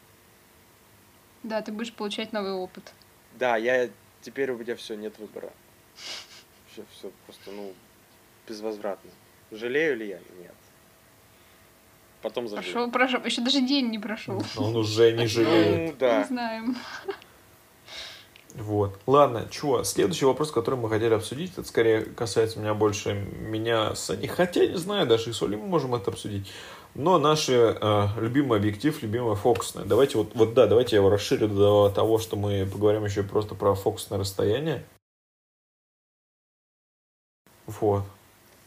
Да, ты будешь получать новый опыт. Да, я теперь у меня все, нет выбора. Все, все просто, ну, безвозвратно. Жалею ли я? Нет. потом забыл. Прошел, прошел. Еще даже день не прошел. Он уже не жалеет. Ну, Не да. знаем. Вот. Ладно, чего? Следующий вопрос, который мы хотели обсудить, это скорее касается меня больше меня с Аней. Хотя, не знаю, даже и с Олей мы можем это обсудить. Но наш э, любимый объектив, любимая фокусная. Давайте вот, вот да, давайте я его расширю до того, что мы поговорим еще просто про фокусное расстояние. Вот.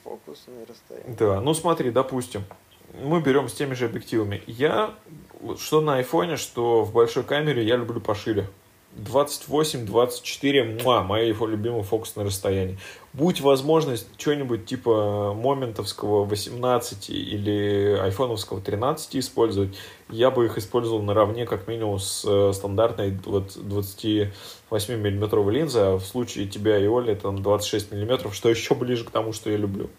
Фокусное расстояние. Да, ну смотри, допустим, мы берем с теми же объективами. Я, что на айфоне, что в большой камере, я люблю пошире. 28, 24, муа, мое его любимое фокусное расстояние. Будь возможность что-нибудь типа моментовского 18 или айфоновского 13 использовать, я бы их использовал наравне как минимум с э, стандартной вот 28 миллиметровой линзой, а в случае тебя и Оли там 26 миллиметров, что еще ближе к тому, что я люблю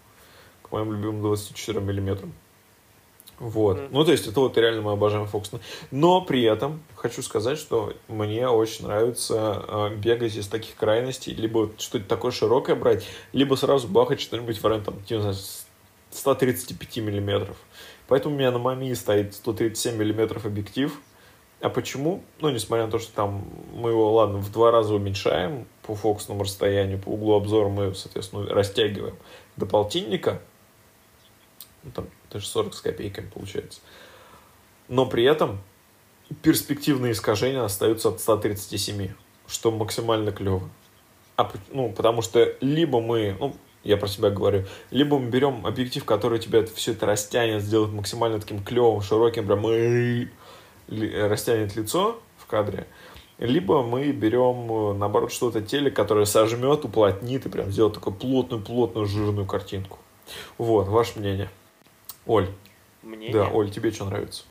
к моим любимым 24 миллиметрам. Вот. Мгм. Ну, то есть, это вот реально мы обожаем фокусный. Но при этом хочу сказать, что мне очень нравится э, бегать из таких крайностей, либо что-то такое широкое брать, либо сразу бахать что-нибудь в районе, там, не знаю, с 135 миллиметров. Поэтому у меня на Мами стоит 137 миллиметров объектив. А почему? Ну, несмотря на то, что там мы его, ладно, в два раза уменьшаем по фокусному расстоянию, по углу обзора мы, соответственно, растягиваем до полтинника, ну, там даже 40 с копейками получается. Но при этом перспективные искажения остаются от 137, что максимально клево. А, ну, потому что либо мы, ну, я про себя говорю, либо мы берем объектив, который тебе это, все это растянет, сделает максимально таким клевым, широким, прям растянет лицо в кадре, либо мы берем, э, наоборот, что-то теле, которое сожмет, уплотнит и прям сделает такую плотную-плотную жирную картинку. Вот, ваше мнение. Оль, Мнение? да, Оль, тебе что нравится?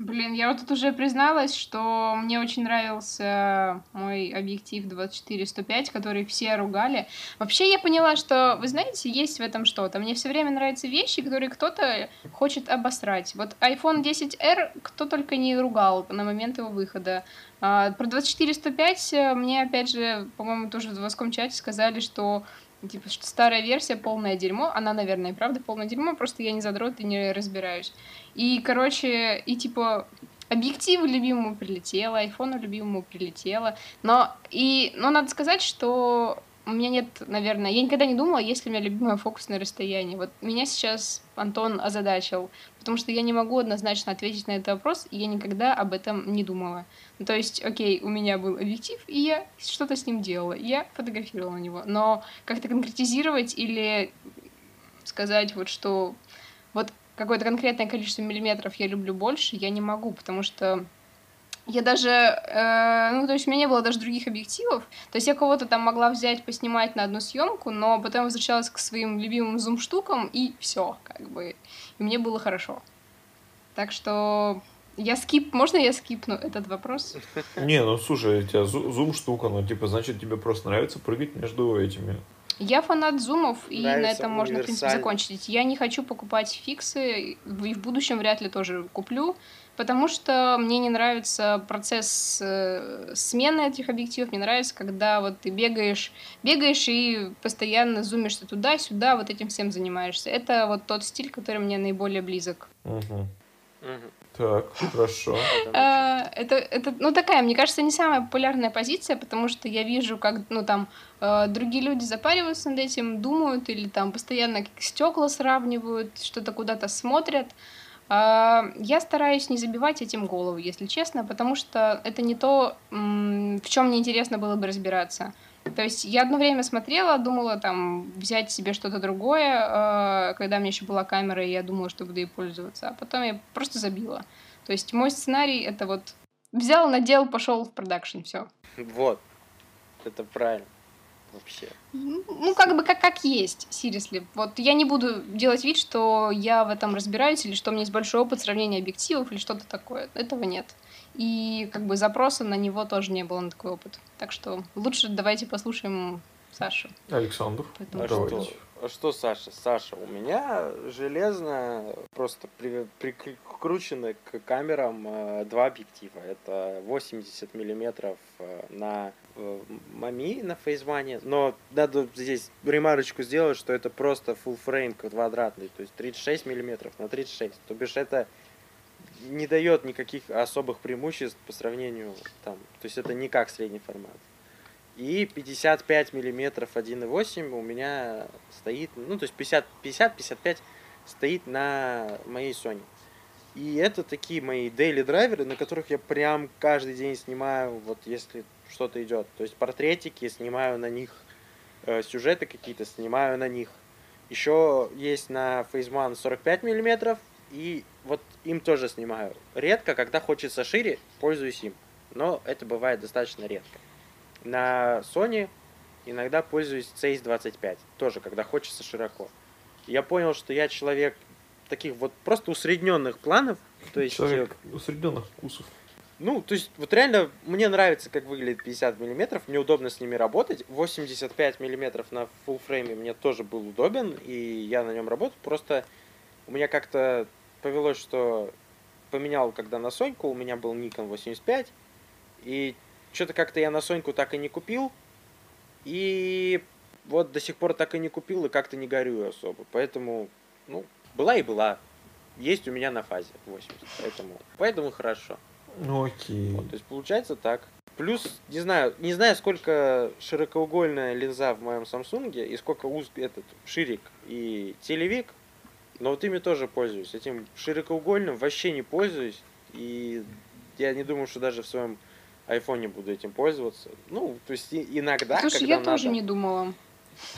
Блин, я вот тут уже призналась, что мне очень нравился мой объектив 24-105, который все ругали. Вообще я поняла, что, вы знаете, есть в этом что-то. Мне все время нравятся вещи, которые кто-то хочет обосрать. Вот iPhone 10R кто только не ругал на момент его выхода. А, про 24-105 э, мне, опять же, по-моему, тоже в заводском чате сказали, что Типа, что старая версия полное дерьмо. Она, наверное, и правда полное дерьмо, просто я не задрот и не разбираюсь. И, короче, и типа объективу любимому прилетело, айфону любимому прилетело. Но, и, но надо сказать, что у меня нет, наверное, я никогда не думала, есть ли у меня любимое фокусное расстояние. Вот меня сейчас Антон озадачил, потому что я не могу однозначно ответить на этот вопрос, и я никогда об этом не думала. Ну, то есть, окей, у меня был объектив, и я что-то с ним делала, я фотографировала его. Но как-то конкретизировать или сказать вот что вот какое-то конкретное количество миллиметров я люблю больше, я не могу, потому что я даже, э, ну, то есть у меня не было даже других объективов. То есть я кого-то там могла взять, поснимать на одну съемку, но потом возвращалась к своим любимым зум-штукам, и все, как бы. И мне было хорошо. Так что я скип... Можно я скипну этот вопрос? Не, ну слушай, у тебя зу- зум штука, ну типа, значит, тебе просто нравится прыгать между этими. Я фанат зумов, и на этом можно, в принципе, закончить. Я не хочу покупать фиксы, и в будущем вряд ли тоже куплю, потому что мне не нравится процесс э, смены этих объективов. Мне нравится, когда вот ты бегаешь, бегаешь и постоянно зумишься туда-сюда, вот этим всем занимаешься. Это вот тот стиль, который мне наиболее близок. Мгм. Так, хорошо. А, это, это, ну, такая, мне кажется, не самая популярная позиция, потому что я вижу, как, ну, там, э, другие люди запариваются над этим, думают, или там постоянно стекла сравнивают, что-то куда-то смотрят. А, Я стараюсь не забивать этим голову, если честно, потому что это не то, в чем мне интересно было бы разбираться. То есть я одно время смотрела, думала там взять себе что-то другое, э, когда у меня еще была камера, и я думала, что буду ей пользоваться, а потом я просто забила. То есть мой сценарий это вот взял, надел, пошел в продакшн, все. Вот. Это правильно. Вообще. Ну, как бы как, как есть, seriously. Вот я не буду делать вид, что я в этом разбираюсь, или что у меня есть большой опыт сравнения объективов, или что-то такое. Этого нет. И как бы запроса на него тоже не было на такой опыт. Так что лучше давайте послушаем Сашу. Александр, по этому А давайте. что, что, Саша? Саша, у меня железно просто при- прикручены к камерам э, два объектива. Это 80 миллиметров э, на э, Мами на фейзване. Но надо здесь ремарочку сделать, что это просто full frame квадратный. То есть 36 миллиметров на 36. То бишь это не дает никаких особых преимуществ по сравнению там, то есть это не как средний формат. И 55 миллиметров 1.8 у меня стоит, ну то есть 50, 50-55 стоит на моей Sony. И это такие мои daily драйверы, на которых я прям каждый день снимаю, вот если что-то идет. То есть портретики снимаю на них, э, сюжеты какие-то снимаю на них. Еще есть на Phase One 45 миллиметров, и вот им тоже снимаю. Редко, когда хочется шире, пользуюсь им. Но это бывает достаточно редко. На Sony иногда пользуюсь CS 25. Тоже, когда хочется широко. Я понял, что я человек таких вот просто усредненных планов. То есть, Человек усредненных вкусов. ну, то есть, вот реально мне нравится, как выглядит 50 миллиметров, мне удобно с ними работать. 85 миллиметров на full фрейме мне тоже был удобен, и я на нем работаю. Просто у меня как-то повелось, что поменял, когда на Соньку, у меня был Nikon 85, и что-то как-то я на Соньку так и не купил, и вот до сих пор так и не купил, и как-то не горюю особо. Поэтому, ну, была и была. Есть у меня на фазе 80, поэтому, поэтому хорошо. Ну окей. Вот, то есть получается так. Плюс, не знаю, не знаю, сколько широкоугольная линза в моем Samsung и сколько уз этот ширик и телевик, но вот ими тоже пользуюсь. Этим широкоугольным вообще не пользуюсь. И я не думаю, что даже в своем айфоне буду этим пользоваться. Ну, то есть иногда, Слушай, когда я тоже надо, не думала.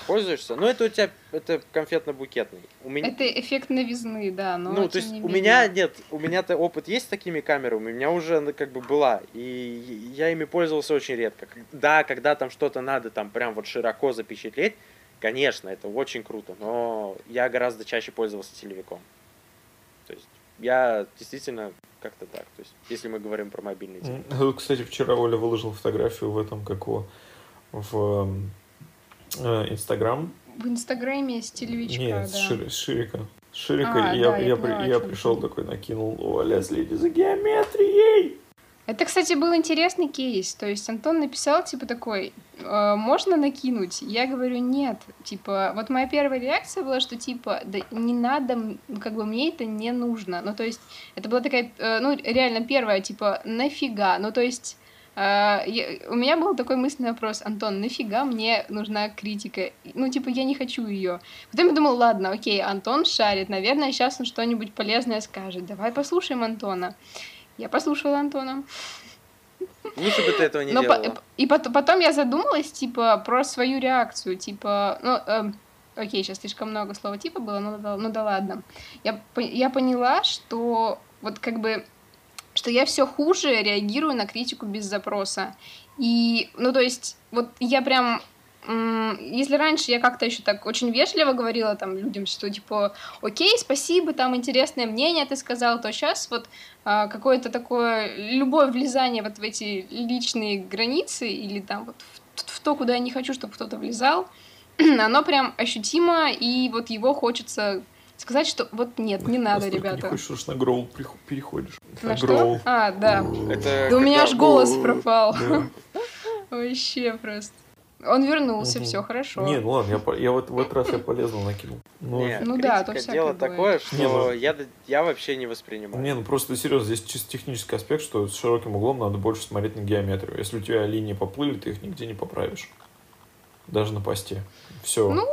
пользуешься. Но это у тебя это конфетно-букетный. У меня, Это эффект новизны, да, но ну, то есть не у менее. меня нет, у меня-то опыт есть с такими камерами, у меня уже она как бы была, и я ими пользовался очень редко. Да, когда там что-то надо там прям вот широко запечатлеть, конечно, это очень круто, но я гораздо чаще пользовался телевиком. Я действительно как-то так, то есть если мы говорим про мобильный телефон. Тут, Кстати, вчера Оля выложил фотографию в этом, как его, в э, Инстаграм. В Инстаграме с телевичка, Нет, да. с, Шири- с Ширика. С Ширика, А, и я, да, я я, поняла, при- я пришел такой, накинул, Оля, следи за геометрией. Это, кстати, был интересный кейс. То есть Антон написал, типа, такой, «Э, можно накинуть? Я говорю, нет. Типа, вот моя первая реакция была, что, типа, да не надо, как бы мне это не нужно. Ну, то есть, это была такая, э, ну, реально первая, типа, нафига? Ну, то есть, э, я- у меня был такой мысленный вопрос, Антон, нафига мне нужна критика? Ну, типа, я не хочу ее. Потом я думала, ладно, окей, Антон шарит, наверное, сейчас он что-нибудь полезное скажет. Давай послушаем Антона. Я послушала Антона. Лучше бы ты этого не Но по- делала. и пот- потом я задумалась, типа, про свою реакцию, типа, ну, эм, окей, сейчас слишком много слова типа было, ну да, ну да ладно. Я, по- я поняла, что вот как бы, что я все хуже реагирую на критику без запроса. И, ну, то есть, вот я прям если раньше я как-то еще так очень вежливо говорила там людям, что типа, окей, спасибо, там интересное мнение ты сказал, то сейчас вот а, какое-то такое любое влезание вот в эти личные границы или там вот в, в то, куда я не хочу, чтобы кто-то влезал, оно прям ощутимо, и вот его хочется сказать, что вот нет, не надо, Настолько ребята. Не хочешь, уж на гроул переходишь. На что? гроул. А, да. Это Да у меня аж голос пропал. Да. Вообще просто. Он вернулся, Мгм. все хорошо. Не, ну ладно, я, по- я вот в этот раз я полезно накинул. Ну, Не, Ну да, то всякое дело бывает. такое, что Не, ну- я, я вообще не воспринимаю. Не, ну просто серьезно, здесь чисто технический аспект, что с широким углом надо больше смотреть на геометрию. Если у тебя линии поплыли, ты их нигде не поправишь. Даже на посте. Все. Ну,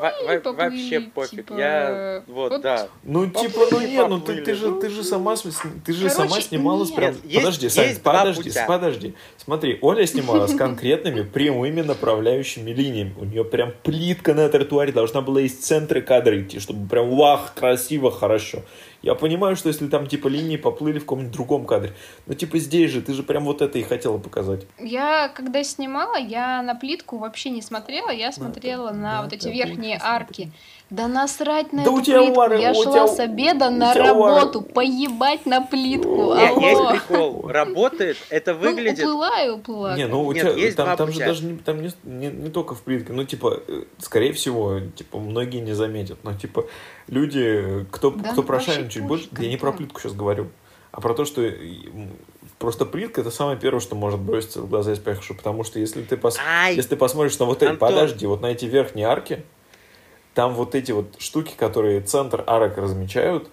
Во- поплыли, вообще пофиг. типа, я вот, вот да. Ну, Поплыли, типа, ну не, ну ты, ты же, ты же сама, ты же Короче, сама снималась нет. прям. Есть- подожди, Сань, есть два подожди, путя. подожди. Смотри, Оля снимала с конкретными прямыми направляющими линиями. У нее прям плитка на тротуаре должна была из центра кадра идти, чтобы прям вах, красиво, хорошо. Я понимаю, что если там типа линии поплыли в каком-нибудь другом кадре, но типа здесь же, ты же прям вот это и хотела показать. Я, когда снимала, я на плитку вообще не смотрела, я смотрела на на вот эти верхние арки. Да насрать на Да у эту тебя плитку, Вара, я у шла тебя- с обеда у на работу, поебать на плитку, О, Не, алло. есть прикол. Работает, это Ну, выглядит... уплыла и уплыла. Не, ну у Нет, тебя есть там, там же даже не, там не, не, не только в плитке, ну типа, э, скорее всего, типа, многие не заметят, но типа, люди, кто, Да кто ну, прошарен вообще чуть больше, я не про плитку сейчас говорю, а про то, что э, просто плитка это самое первое, что может броситься в глаза из потому что если ты, пос... Ай, если ты посмотришь на вот эти, подожди, вот на эти верхние арки, там вот эти вот штуки, которые центр арок размечают,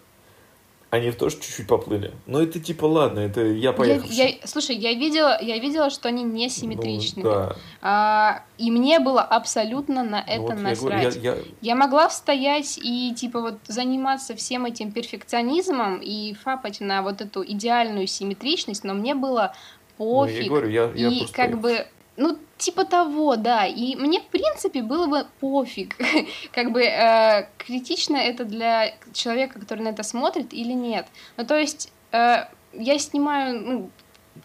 они тоже чуть-чуть поплыли. Но это типа, ладно, это я Я, поехал. я- слушай, я видела, я видела, что они не симметричны. Ну, да. А, и мне было абсолютно на Ну, это вот я насрать. говорю, я- я- Я могла стоять и, типа, вот заниматься всем этим перфекционизмом и фапать на вот эту идеальную симметричность, но мне было ну, я пофиг. говорю, я, я и просто как бы, ну, типа того, да. И мне, в принципе, было бы пофиг. как бы э, критично это для человека, который на это смотрит или нет. Ну, то есть, э, я снимаю, ну,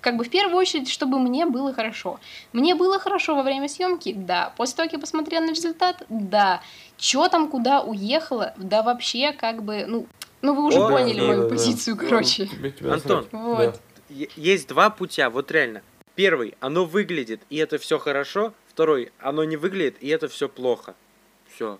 как бы в первую очередь, чтобы мне было хорошо. Мне было хорошо во время съемки, да. После того, как я посмотрела на результат, да. Чё там, куда уехала, да вообще, как бы, ну, ну вы уже О, поняли да, мою да, да. позицию, короче. Тебя- тебя Антон. Вот. Да. Есть два путя, вот реально. Первый, оно выглядит, и это все хорошо. Второй, оно не выглядит, и это все плохо. Все.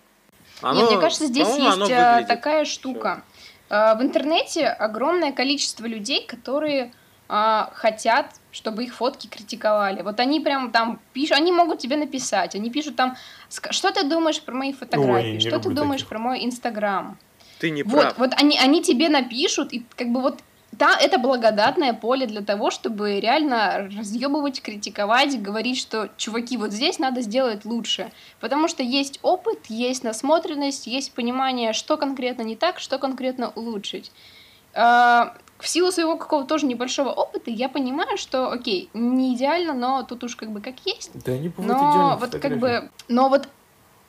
Нет, мне кажется, здесь есть э, такая штука. Э, В интернете огромное количество людей, которые э, хотят, чтобы их фотки критиковали. Вот они прям там пишут, они могут тебе написать, они пишут там, «Ска- что ты думаешь про мои фотографии, не что ты думаешь таких. про мой инстаграм. Ты не Вот, прав. вот они, они тебе напишут, и как бы вот та, это благодатное поле для того, чтобы реально разъебывать, критиковать, говорить, что, чуваки, вот здесь надо сделать лучше. Потому что есть опыт, есть насмотренность, есть понимание, что конкретно не так, что конкретно улучшить. А, В силу своего какого-то тоже небольшого опыта я понимаю, что, окей, не идеально, но тут уж как бы как есть. Да не бывает Но вот как бы, но вот,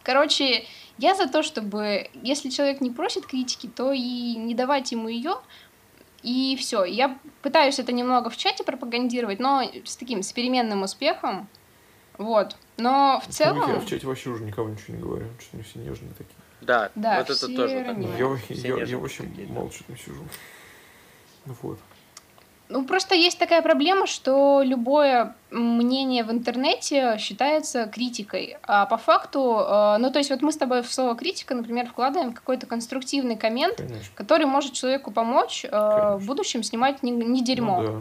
короче, я за то, чтобы, если человек не просит критики, то и не давать ему ее, и все. Я пытаюсь это немного в чате пропагандировать, но с таким, с переменным успехом, вот. Но в целом, Я в чате вообще уже никого ничего не говорю, что они все нежные такие. Да, Да, вот это тоже. Я, я, я нежные вообще молча там сижу. Вот. Ну просто есть такая проблема, что любое мнение в интернете считается критикой, а по факту, э, ну то есть вот мы с тобой в слово критика, например, вкладываем какой-то конструктивный коммент, Конечно. который может человеку помочь э, Конечно. в будущем снимать не, не дерьмо. Ну, да.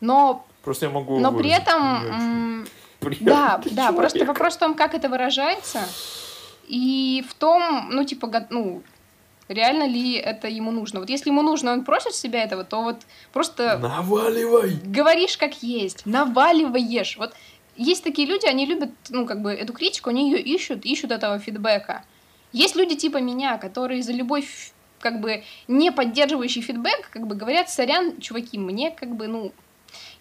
Но, Просто я могу но при этом, приятный да, да, просто человек. вопрос в том, как это выражается, и в том, ну, типа, ну, реально ли это ему нужно. Вот если ему нужно, он просит себя этого, то вот просто Наваливай! говоришь как есть, наваливаешь. Вот есть такие люди, они любят, ну, как бы, эту критику, они ее ищут, ищут этого фидбэка. Есть люди типа меня, которые за любой, как бы, не поддерживающий фидбэк, как бы, говорят, сорян, чуваки, мне, как бы, ну,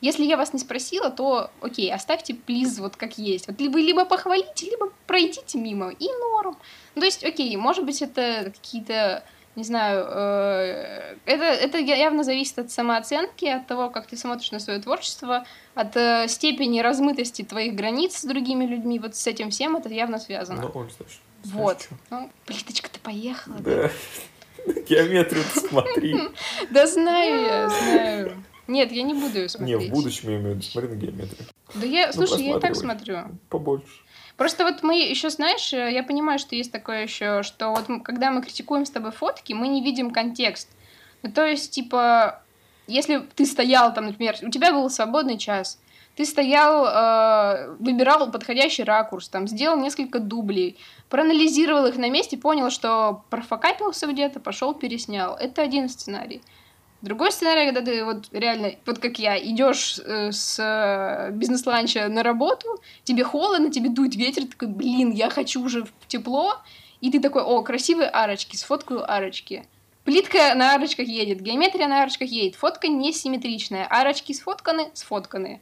если я вас не спросила, то, окей, оставьте, плиз, вот как есть. Вот либо, либо похвалите, либо пройдите мимо, и норм. Ну, то есть, окей, может быть, это какие-то, не знаю, э, это, это явно зависит от самооценки, от того, как ты смотришь на свое творчество, от э, степени размытости твоих границ с другими людьми. Вот с этим всем это явно связано. Ну, Оль, знаешь вот. Ну, плиточка-то поехала. Да. Геометрию смотри. Да знаю я, знаю. Нет, я не буду ее Не, смотреть. в будущем я имею в виду, смотри на геометрию. Да я, Ну, слушай, я и так смотрю. Побольше. Просто вот мы еще, знаешь, э, я понимаю, что есть такое еще, что вот когда мы критикуем с тобой фотки, мы не видим контекст. Ну, то есть, типа, если ты стоял там, например, у тебя был свободный час, ты стоял, э, выбирал подходящий ракурс, там, сделал несколько дублей, проанализировал их на месте, понял, что профокапился где-то, пошел переснял. Это один сценарий. Другой сценарий, когда ты вот реально, вот как я, идешь э, с э, бизнес-ланча на работу, тебе холодно, тебе дует ветер, такой, блин, я хочу уже в тепло, и ты такой, о, красивые арочки, сфоткаю арочки. Плитка на арочках едет, геометрия на арочках едет, фотка несимметричная, арочки сфотканы, сфотканы.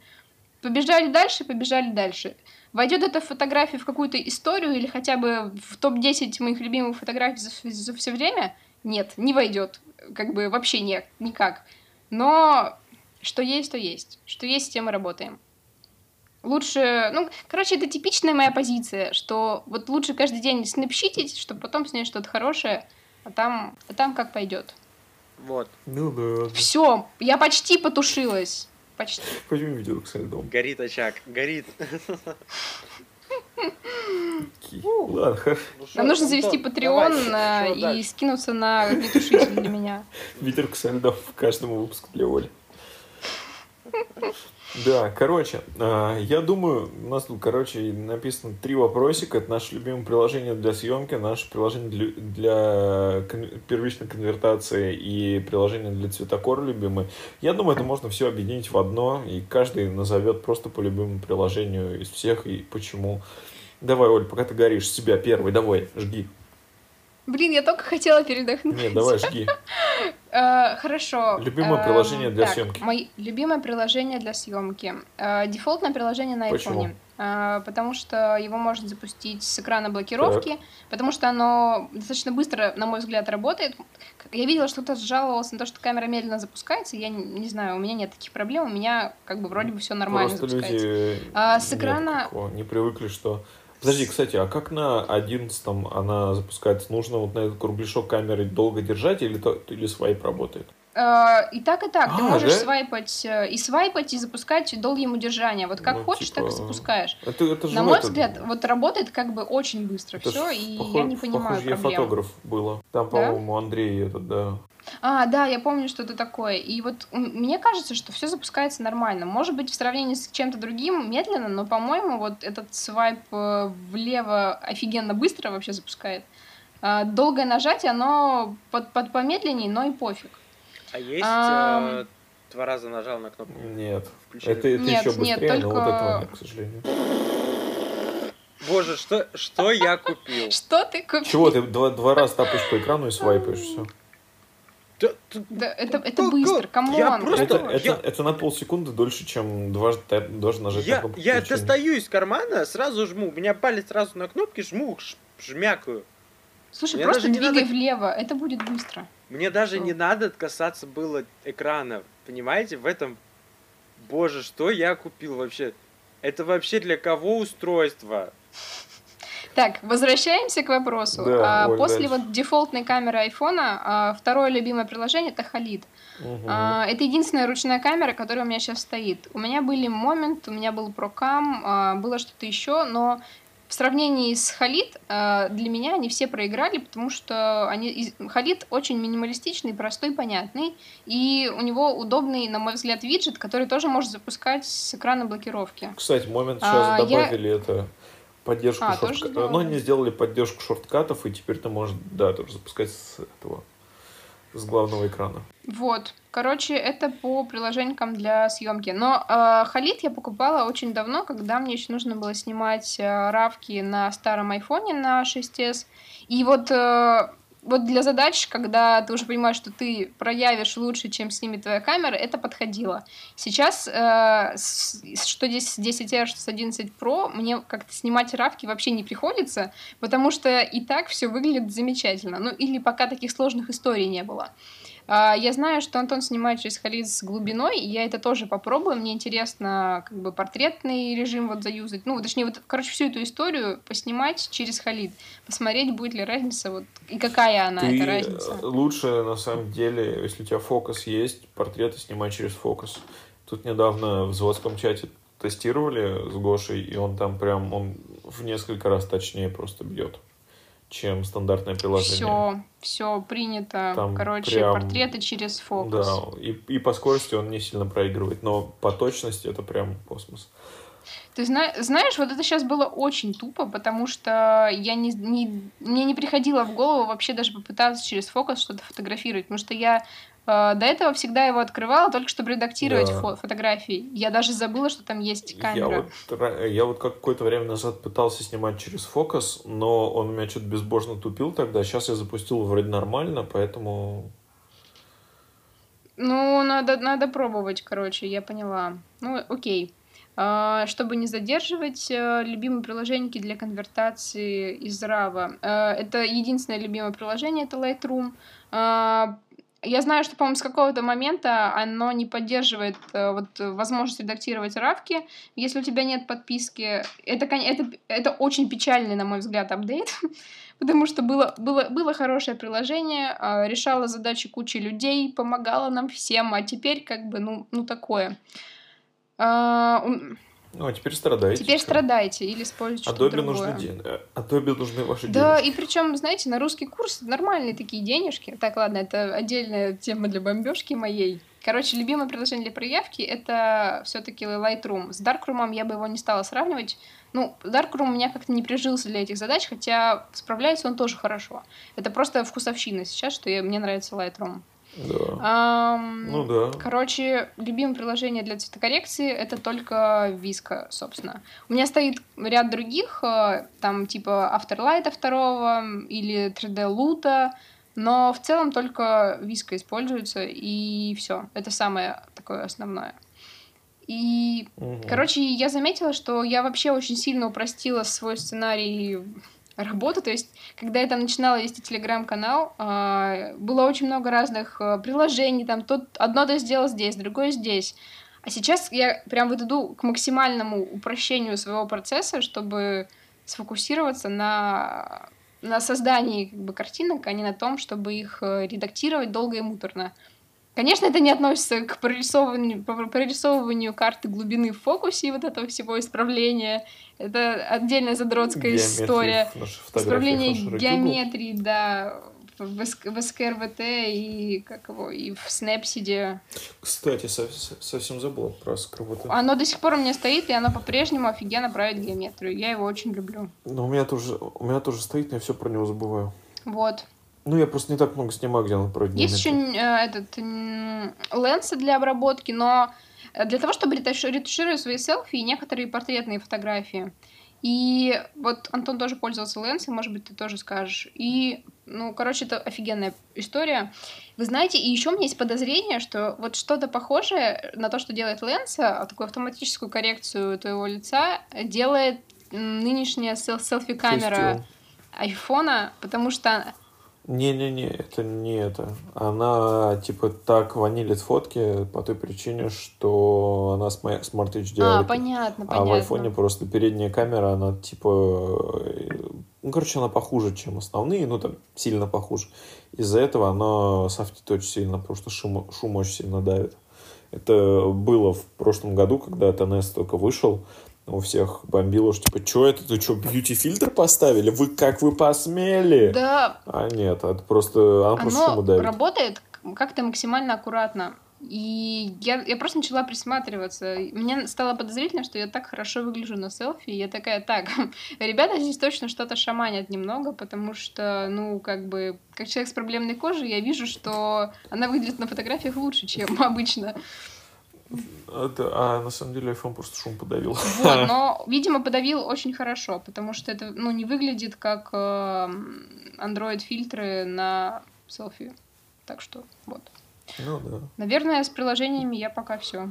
Побежали дальше, побежали дальше. Войдет эта фотография в какую-то историю или хотя бы в топ-10 моих любимых фотографий за, за все время? Нет, не войдет. Как бы вообще не, никак. Но что есть, то есть. Что есть, с тем и работаем. Лучше, ну, короче, это типичная моя позиция, что вот лучше каждый день снапщитить, чтобы потом снять что-то хорошее, а там, а там как пойдет. Вот. Ну да. Все, я почти потушилась. Почти. Пойдем видео к льдом. Горит очаг, горит. Ладно, хорошо. Ну Нам нужно Антон, завести Patreon шо и скинуться на огнетушитель для меня. Ветерку со льдом в каждом выпуске для Оли. Да, короче, а, я думаю, у нас тут, короче, написано три вопросика. Это наше любимое приложение для съемки, наше приложение для, первичной конвертации и приложение для цветокора любимое. Я думаю, это можно все объединить в одно, и каждый назовет просто по любимому приложению из всех и почему. Давай, Оль, пока ты горишь, себя первый, давай, жги. Блин, я только хотела передохнуть. Нет, давай, жги. Э, хорошо. Любимое приложение для так, съемки. Мое любимое приложение для съемки. Э, Дефолтное приложение на iPhone. Э, Потому что его можно запустить с экрана блокировки, потому что оно достаточно быстро, на мой взгляд, работает. Я видела, что кто-то жаловался на то, что камера медленно запускается. Я не, знаю, у меня нет таких проблем, у меня как бы вроде бы все нормально запускается. А, с экрана- не привыкли, что... Подожди, кстати, а как на 11 она запускается? Нужно вот на этот кругляшок камеры долго держать или, то, или свайп работает? Э, И так, и так. Ты А, можешь да? свайпать э, и свайпать, и запускать долгим удержанием. Вот как Ну, хочешь, так и типа, запускаешь. Это, это же На мой этот- взгляд, вот работает как бы очень быстро это все, и похож- я не понимаю похоже, я проблем. фотограф было. Там, Да? по-моему, Андрей этот, да. А, да, я помню что-то такое. И вот мне кажется, что все запускается нормально. Может быть, в сравнении с чем-то другим медленно, но, по-моему, вот этот свайп э, влево офигенно быстро вообще запускает. А, Долгое нажатие, оно под, под помедленнее, но и пофиг. А есть Ам. э, два раза нажал на кнопку Нет. включения? Это, это Нет, еще нет, быстрее, но вот только- этого нет, к сожалению. Боже, что, что я купил? Что ты купил? Чего, ты два, два раза тапаешь по экрану и свайпаешь, все. Да, ты- Да, это, это Как- быстро, come on. Я просто- Это, что? это, я- это на полсекунды дольше, чем дважды, тап- дважды нажать на Я, кнопку я включения. достаю из кармана, сразу жму. У меня палец сразу на кнопке, жму, ш- жмякаю. Слушай, Мне просто двигай надо- влево, это будет быстро. Мне даже Что? не надо касаться было экрана. Понимаете, в этом... Боже, что я купил вообще? Это вообще для кого устройство? Так, возвращаемся к вопросу. Да, А, Оль, После дальше. вот дефолтной камеры айфона а, второе любимое приложение это Халид. Мгм. А, Это единственная ручная камера, которая у меня сейчас стоит. У меня были момент, у меня был прокам, а, было что-то еще, но в сравнении с Халид а, для меня они все проиграли, потому что они Халид очень минималистичный, простой, понятный, и у него удобный, на мой взгляд, виджет, который тоже может запускать с экрана блокировки. Кстати, момент А, сейчас я- добавили это поддержку А, шорткатов. Ну, сделали? они сделали поддержку шорткатов, и теперь ты можешь, да, тоже запускать с этого, с главного экрана. Вот. Короче, это по приложениям для съемки. Но э, Халид я покупала очень давно, когда мне еще нужно было снимать э, равки на старом айфоне на 6s. И вот, э, вот для задач, когда ты уже понимаешь, что ты проявишь лучше, чем снимет твоя камера, это подходило. Сейчас, э, с- что здесь с 10R, что с 11 Pro, мне как-то снимать равки вообще не приходится, потому что и так все выглядит замечательно. Ну, или пока таких сложных историй не было. А, Я знаю, что Антон снимает через Халид с глубиной, и я это тоже попробую. Мне интересно, как бы портретный режим вот заюзать. Ну, точнее, вот, короче, всю эту историю поснимать через Халид. Посмотреть, будет ли разница, вот, и какая она, ты эта разница. лучше, на самом деле, если у тебя фокус есть, портреты снимать через фокус. Тут недавно в заводском чате тестировали с Гошей, и он там прям, он в несколько раз точнее просто бьет, чем стандартное приложение. Все, все принято. Там Короче, прям- портреты через фокус. Да, и, и по скорости он не сильно проигрывает, но по точности это прям космос. Ты зна- знаешь, вот это сейчас было очень тупо, потому что я не, не- мне не приходило в голову вообще даже попытаться через фокус что-то фотографировать, потому что я до этого всегда его открывала только чтобы редактировать Да. фо- фотографии. Я даже забыла, что там есть Я камера. вот, ра- я вот какое-то время назад пытался снимать через фокус, но он меня что-то безбожно тупил тогда. Сейчас я запустил вроде нормально, поэтому... Ну, надо, надо пробовать, короче, я поняла. Ну, окей. А, Чтобы не задерживать, э, любимые приложения для конвертации из RAW. Э, Это единственное любимое приложение, это Lightroom. А, Я знаю, что, по-моему, с какого-то момента оно не поддерживает э, вот, возможность редактировать равки, если у тебя нет подписки. Это, это, это очень печальный, на мой взгляд, апдейт, потому что было, было, было хорошее приложение, а, решало задачи кучи людей, помогало нам всем, а теперь как бы, ну, ну такое. А, Ну, а теперь страдаете. теперь Всё. страдайте или используйте что-то Adobe другое. нужны деньги. Adobe нужны ваши Да, деньги. и причем, знаете, на русский курс нормальные такие денежки. Так, ладно, это отдельная тема для бомбежки моей. Короче, любимое приложение для проявки — это все таки Lightroom. С Darkroom я бы его не стала сравнивать. Ну, Darkroom у меня как-то не прижился для этих задач, хотя справляется он тоже хорошо. Это просто вкусовщина сейчас, что я, мне нравится Lightroom. Да. Ам, Ну да. Короче, любимое приложение для цветокоррекции это только Виска, собственно. У меня стоит ряд других, э, там типа Afterlight второго или 3D Лута, но в целом только Виска используется, и все. Это самое такое основное. И, Мгм. короче, я заметила, что я вообще очень сильно упростила свой сценарий работы. То есть, когда я там начинала вести телеграм-канал, а, было очень много разных а, приложений, там тут одно ты сделал здесь, другое здесь. А сейчас я прям вот иду к максимальному упрощению своего процесса, чтобы сфокусироваться на, на создании как бы, картинок, а не на том, чтобы их э, редактировать долго и муторно. Конечно, это не относится к прорисовыванию, по- прорисовыванию карты глубины в фокусе и вот этого всего исправления. Это отдельная задротская Геометрия история. Исправление нашего Google. геометрии, да, в, в СКРВТ и как его, и в Снэпсиде. Кстати, со- со- совсем забыл про скрывоту. Оно до сих пор у меня стоит, и оно по-прежнему офигенно правит геометрию. Я его очень люблю. Ну, у меня тоже, у меня тоже стоит, но я все про него забываю. Вот. Ну, я просто не так много снимаю, где надо про Есть еще э, этот ленсы для обработки, но э, для того, чтобы ретуш- ретушировать свои селфи и некоторые портретные фотографии. И вот Антон тоже пользовался ленсом, может быть, ты тоже скажешь. И, ну, короче, это офигенная история. Вы знаете, и еще у меня есть подозрение, что вот что-то похожее на то, что делает ленса, такую автоматическую коррекцию твоего лица делает нынешняя сел- селфи-камера айфона, потому что Не-не-не, это не это. Она, типа, так ванилит фотки по той причине, что она с моей Smart HDR. А, понятно, А понятно. в айфоне просто передняя камера, она типа... э, Ну, короче, она похуже, чем основные, ну, там, сильно похуже. Из-за этого она софтит очень сильно, потому что шум, шум очень сильно давит. Это было в прошлом году, когда ТНС только вышел. У всех бомбило, что типа, что это, ты что, бьюти-фильтр поставили? Вы как вы посмели? Да, А нет, это просто, просто оно шуму давит. работает как-то максимально аккуратно. И я, я просто начала присматриваться. Мне стало подозрительно, что я так хорошо выгляжу на селфи. И я такая, так, ребята здесь точно что-то шаманят немного, потому что, ну, как бы, как человек с проблемной кожей, я вижу, что она выглядит на фотографиях лучше, чем обычно. Это- а на самом деле iPhone просто шум подавил. Вот, но, видимо, подавил очень хорошо, потому что это, ну, не выглядит как Android-фильтры на селфи. Так что, вот. Ну да. Наверное, с приложениями я пока все.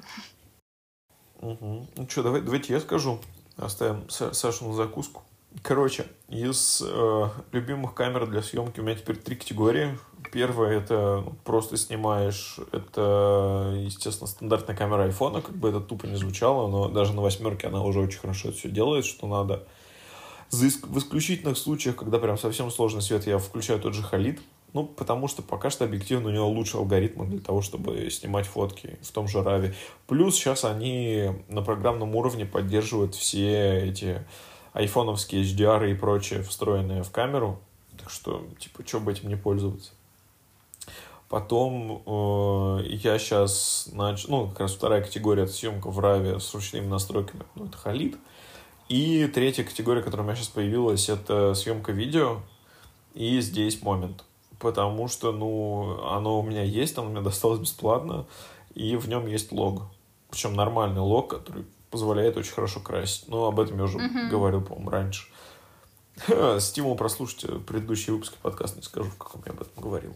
Мгм. Ну что, давай, давайте я скажу. Оставим Са- Сашу на закуску. Короче, из э, любимых камер для съемки у меня теперь три категории. Первая это просто снимаешь. Это, естественно, стандартная камера айфона. Как бы это тупо не звучало, но даже на восьмерке она уже очень хорошо все делает, что надо. За В исключительных случаях, когда прям совсем сложный свет, я включаю тот же Халид. Ну, потому что пока что объективно у него лучше алгоритмы для того, чтобы снимать фотки в том же Рави. Плюс сейчас они на программном уровне поддерживают все эти айфоновские HDR и прочее, встроенные в камеру. Так что, типа, что бы этим не пользоваться. Потом э, я сейчас начал, ну, как раз вторая категория, это съемка в Раве с ручными настройками, ну, это Халид. И третья категория, которая у меня сейчас появилась, это съемка видео. И здесь момент. Потому что, ну, оно у меня есть, оно мне досталось бесплатно, и в нем есть лог. Причем нормальный лог, который позволяет очень хорошо красить. Но об этом я уже Мгм. говорил, по-моему, раньше. Стимул прослушать предыдущие выпуски подкаста, не скажу, в каком я об этом говорил.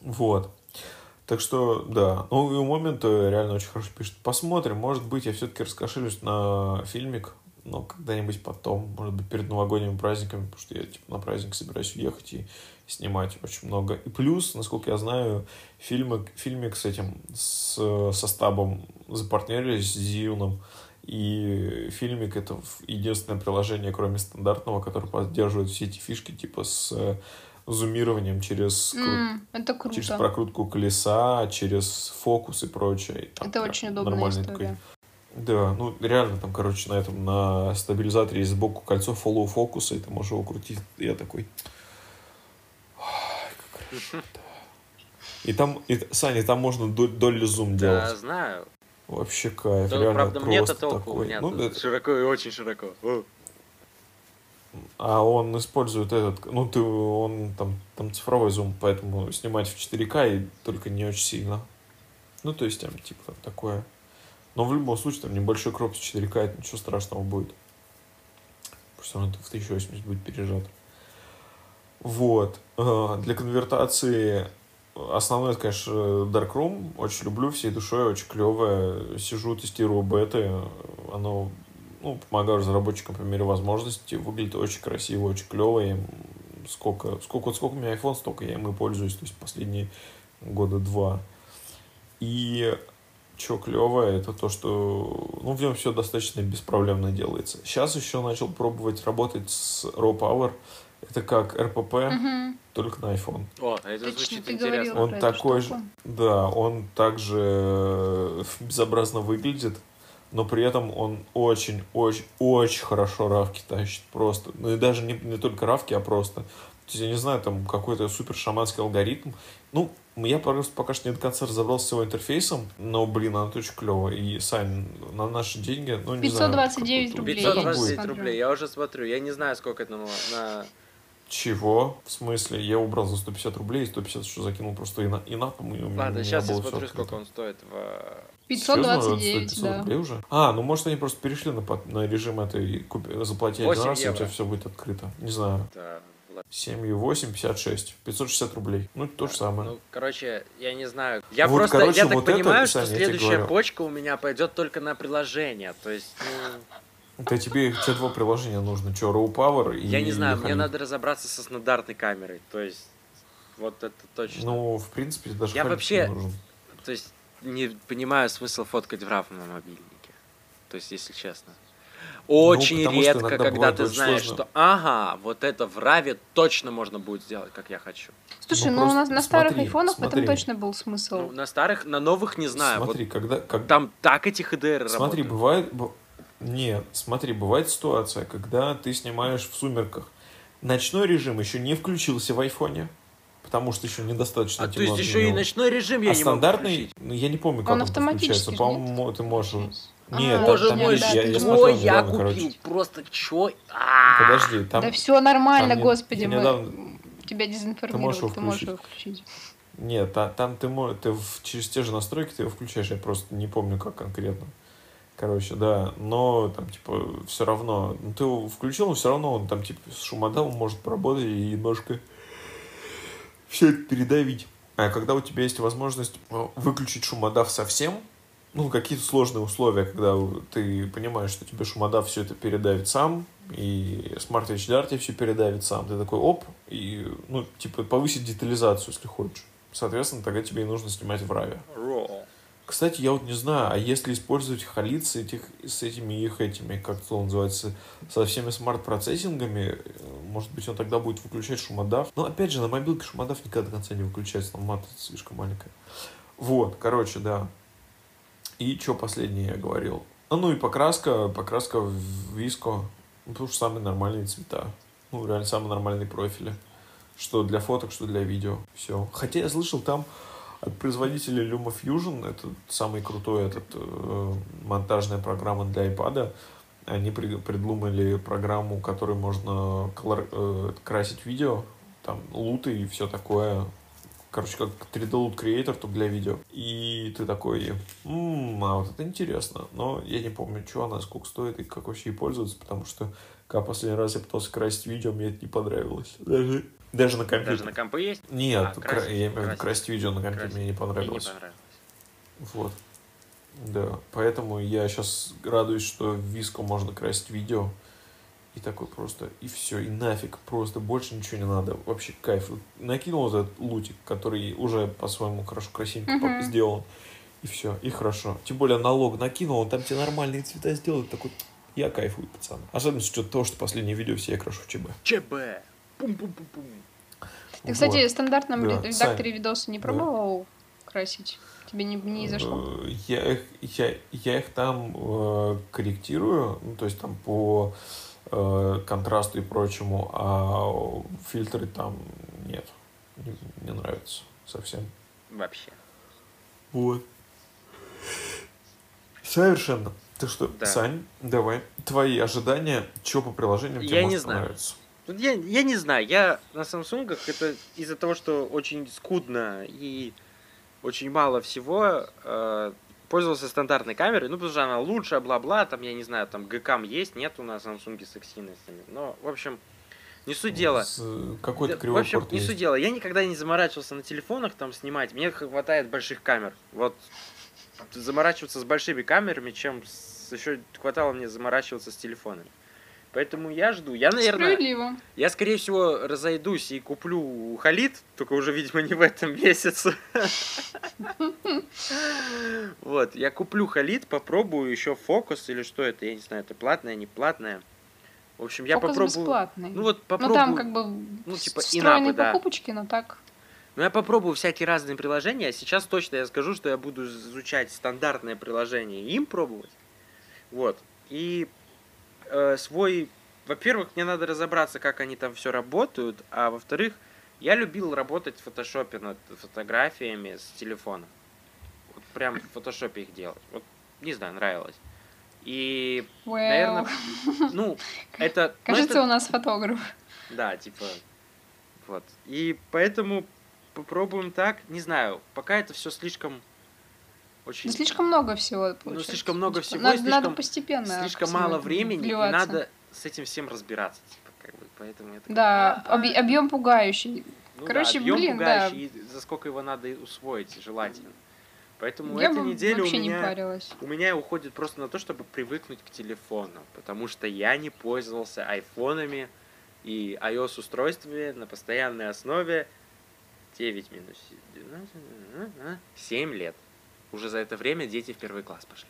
Вот. Так что, да. Ну, и у реально очень хорошо пишет. Посмотрим. Может быть, я все-таки раскошелюсь на фильмик, но когда-нибудь потом, может быть, перед новогодними праздниками, потому что я, типа, на праздник собираюсь уехать и снимать очень много. И плюс, насколько я знаю, фильмы, фильмик с этим, с, со стабом запартнерились с Зиуном. И фильмик это единственное приложение, кроме стандартного, которое поддерживает все эти фишки, типа с зумированием через, М, это через круто. прокрутку колеса, через фокус и прочее. И там Это очень удобная нормальный история. Да, ну реально там, короче, на этом, на стабилизаторе есть сбоку кольцо follow фокуса, и ты можешь его крутить. Я такой... «Ай, как хорошо». И там, и, Саня, там можно долю зум Да, делать. знаю. Вообще кайф, Да, реально правда, мне-то просто толку. У такой. меня Ну, это- широко и очень широко. А он использует этот, ну ты, он там, там цифровой зум, поэтому снимать в 4К и только не очень сильно. Ну, то есть там типа такое. Но в любом случае там небольшой кроп с 4К, это ничего страшного будет. Все равно это в 1080 будет пережат. Вот. Э, Для конвертации основной, это, конечно, Darkroom. Очень люблю всей душой, очень клевое. Сижу, тестирую беты. Оно ну, помогаю разработчикам по мере возможности. Выглядит очень красиво, очень клево. Я им сколько, сколько, вот сколько у меня iPhone, столько я им и пользуюсь. То есть последние года два. И что клевое, это то, что ну, в нем все достаточно беспроблемно делается. Сейчас еще начал пробовать работать с Raw Power. Это как RPP, Мгм. только на iPhone. О, это Точно, звучит ты интересно. Он про эту такой штуку. же, да, он также э, безобразно выглядит, но при этом он очень-очень-очень хорошо равки тащит просто. Ну и даже не, не только равки, а просто. То есть, я не знаю, там какой-то супер шаманский алгоритм. Ну, я просто пока что не до конца разобрался с его интерфейсом, но, блин, она очень клево. И, Сань, на наши деньги, ну, не знаю, 529 как- рублей. сколько я будет. 529 смотрю. рублей, я уже смотрю. Я не знаю, сколько это на... на- Чего? В смысле? Я убрал за 150 рублей, и 150 еще закинул просто и на, и на и у меня Ладно, сейчас я смотрю, сколько он стоит в... 529, Серьезно? да. рублей уже? А, ну может они просто перешли на, на режим этой, купи, заплати один 8 раз, и у евро. тебя все будет открыто. Не знаю. Да, ладно. 7 и 8, 56. 560 рублей. Ну, то же самое. Ну, короче, я не знаю. Я Вот, просто, короче, я так вот это, понимаю, что Саня, тебе следующая почка у меня пойдет только на приложение. То есть, ну, Это тебе, тебе два приложения нужно. Что, Raw Power и я не знаю, мне Халид. надо разобраться со стандартной камерой. То есть, вот это точно. Ну, в принципе, даже Я вообще- не нужен. То есть, не понимаю смысл фоткать в RAW на мобильнике. То есть, если честно. Очень Ну, потому что редко, когда ты очень знаешь, сложно. что ага, вот это в RAW точно можно будет сделать, как я хочу. Слушай, Ну, ну, у нас на старых смотри, айфонах в этом смотри. точно был Ну, смысл. на старых, на новых не знаю. Смотри, когда, как, Вот там так эти HDR Смотри, работают. бывает... б- Нет, смотри, бывает ситуация, когда ты снимаешь в сумерках. Ночной режим еще не включился в айфоне, потому что еще недостаточно А то темно есть для еще и него. ночной режим я А не могу стандартный, включить. ну, я не помню, как Он он, автоматически По-моему, ты можешь... А, Нет, Боже там мой, есть, да, я, я можешь. смотрел Ой, я недавно, купил. короче. Просто чё? А. Подожди, там... Да все нормально, там господи, мы недавно- тебя дезинформировали, его ты можешь включить. его включить. Нет, та- там ты, мо- ты в- через те же настройки ты его включаешь, я просто не помню, как конкретно. Короче, да, но там, типа, все равно, ну, ты его включил, но все равно он там, типа, с шумодавом может поработать и немножко все это передавить. А когда у тебя есть возможность э, выключить шумодав совсем, ну, какие-то сложные условия, когда ты понимаешь, что тебе шумодав все это передавит сам, и Smart HDR тебе все передавит сам. Ты такой, оп, и, ну, типа, повысить детализацию, если хочешь. Соответственно, тогда тебе и нужно снимать в. Raw. Кстати, я вот не знаю, а если использовать халит с, этих, с этими их этими, как он называется, со всеми смарт-процессингами, может быть, он тогда будет выключать шумодав. Но, опять же, на мобилке шумодав никогда до конца не выключается, там мат слишком маленькая. Вот, короче, да. И что последнее я говорил? А, ну и покраска, покраска в виско, ну, потому что самые нормальные цвета. Ну, реально, самые нормальные профили. Что для фоток, что для видео. Все. Хотя я слышал там от производителя LumaFusion, это самый крутой этот э, монтажная программа для iPad, они при- придумали программу, которой можно колор- э, красить видео, там луты и все такое. Короче, как 3D Loot Creator, только для видео. И ты такой, «М, а вот это интересно. Но я не помню, что она, сколько стоит и как вообще ей пользоваться, потому что когда последний раз я пытался красить видео, мне это не понравилось. Даже, даже на компьютере. Даже на компы есть? Нет, А, кра- красить, я имею в виду красить. видео на компьютере, Красить. мне не Мне не понравилось. понравилось. Вот. Да, поэтому я сейчас радуюсь, что в Виско можно красить видео. И такой просто, и все, и нафиг, просто больше ничего не надо. Вообще кайф. Накинул этот лутик, который уже по-своему хорошо красивенько поп- сделан. И все, и хорошо. Тем более налог накинул, он там тебе нормальные цвета сделает. Такой, я кайфую, пацаны. Особенно с учетом того, что последнее видео все я крашу в ЧБ. ЧБ. Пум-пум-пум-пум. Ты, кстати, Вот. в стандартном Да, ре- редакторе видоса не Да. пробовал красить? Тебе не, не зашло? Э, Я их, я, я их там э, корректирую, ну, то есть там по э, контрасту и прочему, а фильтры там нет. Не, не нравится совсем. Вообще. Вот. Совершенно. Ты что, Да. Сань, давай. Твои ожидания, что по приложениям тебе Я может не знаю. понравиться? Вот я, я не знаю, я на Samsung это из-за того, что очень скудно и очень мало всего э, пользовался стандартной камерой, ну потому что она лучше, бла-бла, там я не знаю, там ГКМ есть, нет у нас Samsung с активностями, но в общем не суть дела. С, э, Какой-то Да, в общем, не есть. суть дела. Я никогда не заморачивался на телефонах там снимать. Мне хватает больших камер. Вот заморачиваться с большими камерами, чем с... еще хватало мне заморачиваться с телефонами. Поэтому я жду. Я, наверное, Справедливо. я, скорее всего, разойдусь и куплю халит, только уже, видимо, не в этом месяце. Вот, я куплю халит, попробую еще фокус или что это, я не знаю, это платное, не платное. В общем, я попробую. бесплатный. Ну вот Ну попробую. там как бы ну, типа, встроенные инапы, покупочки, но так. Ну, я попробую всякие разные приложения, а сейчас точно я скажу, что я буду изучать стандартное приложение и им пробовать. Вот. И э, свой... Во-первых, мне надо разобраться, как они там все работают, а во-вторых, я любил работать в фотошопе над фотографиями с телефона. Вот прям в фотошопе их делать. Вот, не знаю, нравилось. И, Well, наверное, ну, это... ну, кажется, это- у нас фотограф. да, типа, вот. И поэтому попробуем так. Не знаю, пока это все слишком очень... Ну, слишком много всего получается. слишком много всего, надо, слишком- надо постепенно. слишком мало времени, и вливаться. надо с этим всем разбираться. Типа, как бы, поэтому такой, Да, «А, объ- объем пугающий. ну короче, да, объем блин, да. пугающий, и за сколько его надо усвоить, желательно. Поэтому Я эта бы неделя у вообще не меня... парилась. У меня уходит просто на то, чтобы привыкнуть к телефону, потому что я не пользовался айфонами и iOS устройствами на постоянной основе 9 минус 7 лет. Уже за это время дети в первый класс пошли.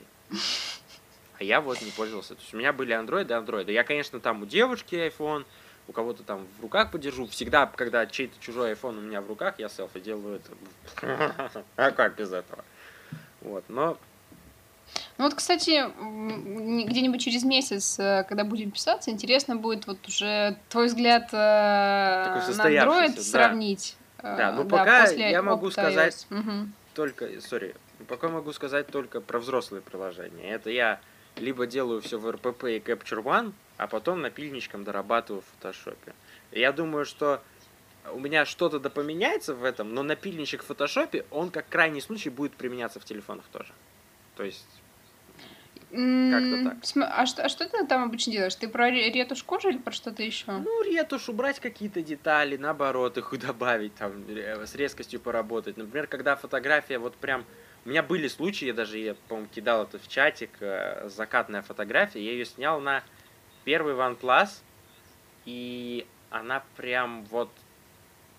А я вот не пользовался. То есть у меня были андроиды, андроиды. Я, конечно, там у девушки iPhone, у кого-то там в руках подержу. Всегда, когда чей-то чужой iPhone у меня в руках, я селфи делаю это. А как без этого? Вот, но Ну вот, кстати, где-нибудь через месяц, э, когда будем писаться, интересно будет вот уже твой взгляд э, на Android сравнить. э, Да, ну пока я могу сказать- только, сори, пока могу сказать только про взрослые приложения. Это я либо делаю все в RPP и Capture One, а потом напильничком дорабатываю в фотошопе. Я думаю, что у меня что-то да поменяется в этом, но напильничек в фотошопе, он как крайний случай будет применяться в телефонах тоже. То есть, М, так. А что, а что ты там обычно делаешь? Ты про ре- ретушь кожи или про что-то еще? ну, ретушь, убрать какие-то детали, наоборот, их добавить, там, э, с резкостью поработать. Например, когда фотография вот прям... У меня были случаи, я даже, я, по-моему, кидал это в чатик, э, закатная фотография, я ее снял на первый OnePlus, и она прям вот...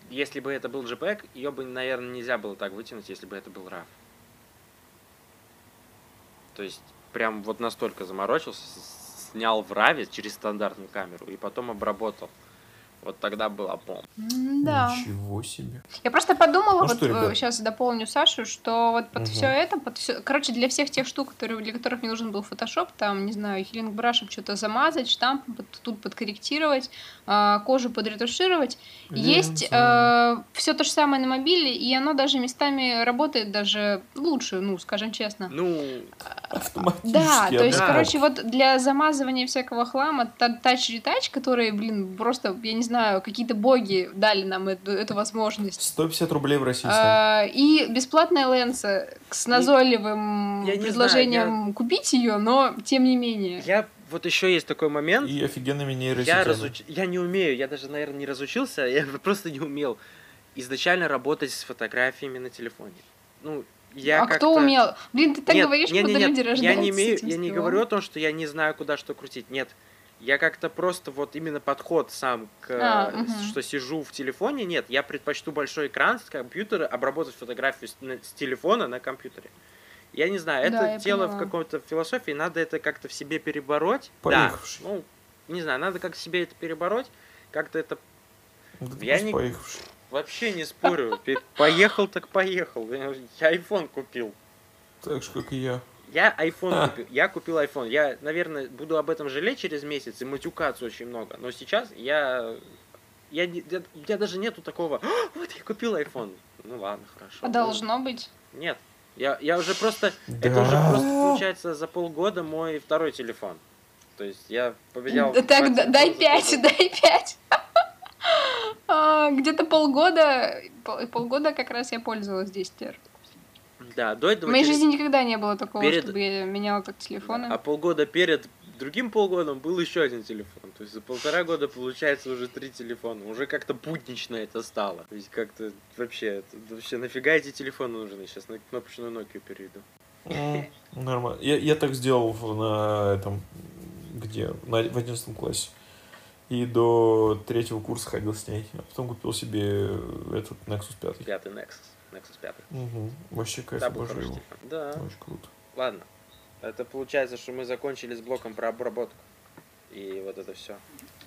Если бы это был JPEG, ее бы, наверное, нельзя было так вытянуть, если бы это был RAW. То есть, прям вот настолько заморочился, снял в RAW через стандартную камеру и потом обработал. Вот тогда была бомба. М, Да. Ничего себе. Я просто подумала, Ну вот что, ребят? сейчас дополню Сашу, что вот под Мгм. все это, под всё- короче, для всех тех штук, которые, для которых мне нужен был фотошоп, там, не знаю, хилинг брашем что-то замазать, штамп под- тут подкорректировать, а, кожу подретушировать, есть Лента. все то же самое на мобиле, и оно даже местами работает даже лучше, ну, скажем честно. Ну, Автоматически. Да, то есть, да. короче, вот для замазывания всякого хлама та- тач-ретач, которые, блин, просто, я не знаю, какие-то боги дали нам эту, эту возможность. 150 рублей в России. А, и бесплатная ленса с назойливым я не предложением купить ее, но тем не менее. я вот еще есть такой момент. И офигенными Я, нейросетями. разуч... я не умею, я даже, наверное, не разучился, я просто не умел изначально работать с фотографиями на телефоне. Ну, я а кто умел? Блин, ты так Нет, говоришь, не, будто не, нет, люди я рождаются не с имею, я не говорю о том, что я не знаю, куда что крутить. Нет, я как-то просто вот именно подход сам к, А, мгм. что сижу в телефоне. Нет, я предпочту большой экран с компьютера, обработать фотографию с, на- с телефона на компьютере. Я не знаю, это Да, я тело в какой-то философии, надо это как-то в себе перебороть. Поехавший. Да, ну, не знаю, надо как-то себе это перебороть, как-то это Да я не- поехавший. вообще не спорю. Поехал так поехал. Я iPhone купил. Так же, как и я. Я iPhone А. купил. Я купил iPhone. Я, наверное, буду об этом жалеть через месяц и матюкаться очень много. Но сейчас я... Я, я, у меня даже нету такого, «А, вот я купил iPhone. Ну ладно, хорошо. А должно быть. Нет. Я, я уже просто... Да. Это уже просто получается за полгода мой второй телефон. То есть я поменял... Да Так, дай пять, дай пять. Где-то полгода, пол- полгода как раз я пользовалась 10R. Да, до В этого... моей теле- жизни никогда не было такого, перед- чтобы я меняла так телефоны. А полгода перед другим полгодом был еще один телефон. То есть за полтора года получается уже три телефона. Уже как-то буднично это стало. То есть как-то вообще, это- вообще нафига эти телефоны нужны? Сейчас на кнопочную Nokia перейду. М, Нормально. Я, я так сделал в- на этом, где, на, в 11 классе. И до третьего курса ходил с ней. А потом купил себе этот Nexus 5. Пятый Nexus. Nexus 5. Угу. Вообще кайф, Да, обожаю хороший его. телефон. Да. Очень круто. Ладно. Это получается, что мы закончили с блоком про обработку. И вот это все.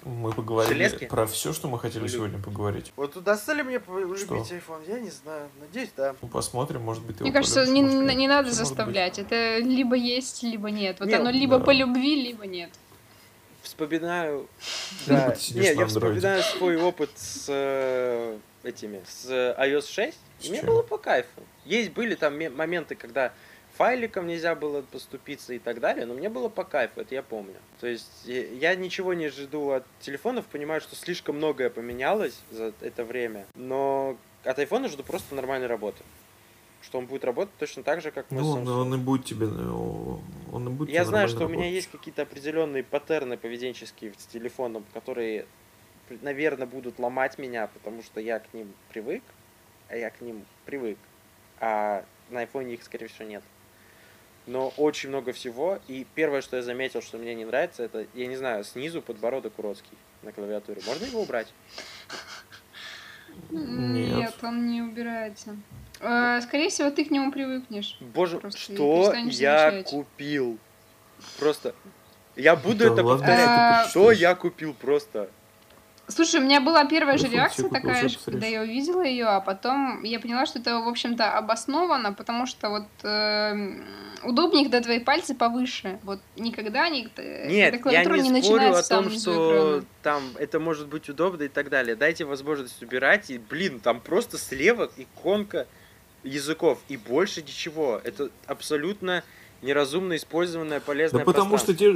Мы поговорили Железки? про все, что мы хотели Люб- сегодня поговорить. Вот удастся ли мне полюбить Что? iPhone? Я не знаю. Надеюсь, да. Ну, посмотрим, может быть, Мне его кажется, полюбишь, не, может, нет. не надо заставлять. Это либо есть, либо нет. Вот Не, оно либо да. по любви, либо нет. Вспоминаю... Да. Нет, я вспоминаю свой опыт с э, этими, с iOS 6. С И мне было по кайфу. Есть, были там ме- моменты, когда файликом нельзя было поступиться и так далее, но мне было по кайфу, это я помню. То есть э, я ничего не жду от телефонов, понимаю, что слишком многое поменялось за это время, но от айфона жду просто нормальной работы. Что он будет работать точно так же, как мой Ну, Samsung. он, он и будет тебе, ну, он и будет Я знаю, что у меня работать. есть какие-то определенные паттерны поведенческие с телефоном, которые, наверное, будут ломать меня, потому что я к ним привык, а я к ним привык, а на айфоне их, скорее всего, нет. Но очень много всего, и первое, что я заметил, что мне не нравится, это, я не знаю, снизу подбородок уродский на клавиатуре. Можно его убрать? Нет. Нет, он не убирается. Э, Скорее всего, ты к нему привыкнешь. Боже, Просто что я замечать. купил? Просто, я буду Да это ладно, повторять. А, Что я купил просто? Слушай, у меня была первая же реакция такая, же, когда я увидела ее, а потом я поняла, что это, в общем-то, обосновано, потому что вот эм, удобнее, когда твои пальцы повыше. Вот никогда не, э, Нет, я клавиатура не, спорю о том, что экрана. там это может быть удобно и так далее. Дайте возможность убирать, и, блин, там просто слева иконка языков, и больше ничего. Это абсолютно неразумно использованное Да полезное потому что те...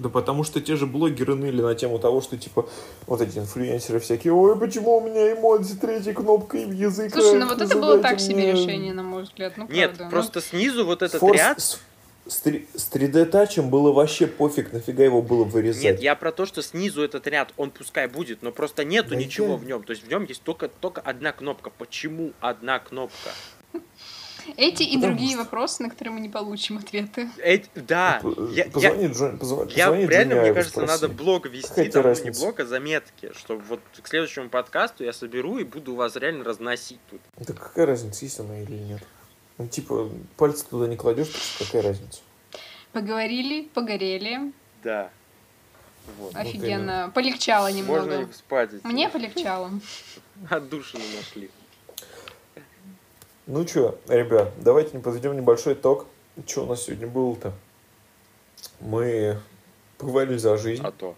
Да потому что те же блогеры ныли на тему того, что типа вот эти инфлюенсеры всякие, ой, почему у меня эмодзи третьей кнопкой в язык? Слушай, ну вот это было так себе мне решение, на мой взгляд. Ну, Нет, правда. Ну, просто снизу вот этот Форс- ряд... С, с, с 3D тачем было вообще пофиг, нафига его было вырезать. Нет, я про то, что снизу этот ряд, он пускай будет, но просто нету Да ничего я- в нем. То есть в нем есть только, только одна кнопка. Почему одна кнопка? Эти и другие вопросы, на которые мы не получим ответы. Эти- да, я- Позвони Джон, Я позвони реально, мне кажется, спроси. надо блог вести, Какая там, ну, не разница? блог, а заметки, чтобы вот к следующему подкасту я соберу и буду вас реально разносить тут. Да какая разница, есть она или нет? Ну, типа, пальцы туда не кладешь, какая разница? Поговорили, погорели. Да. Вот. Вот Офигенно. Полегчало Можно немного. их спать. Мне полегчало. Отдушины нашли. Ну что, ребят, давайте не подведем небольшой итог. Что у нас сегодня было-то? Мы поговорили за жизнь. А то.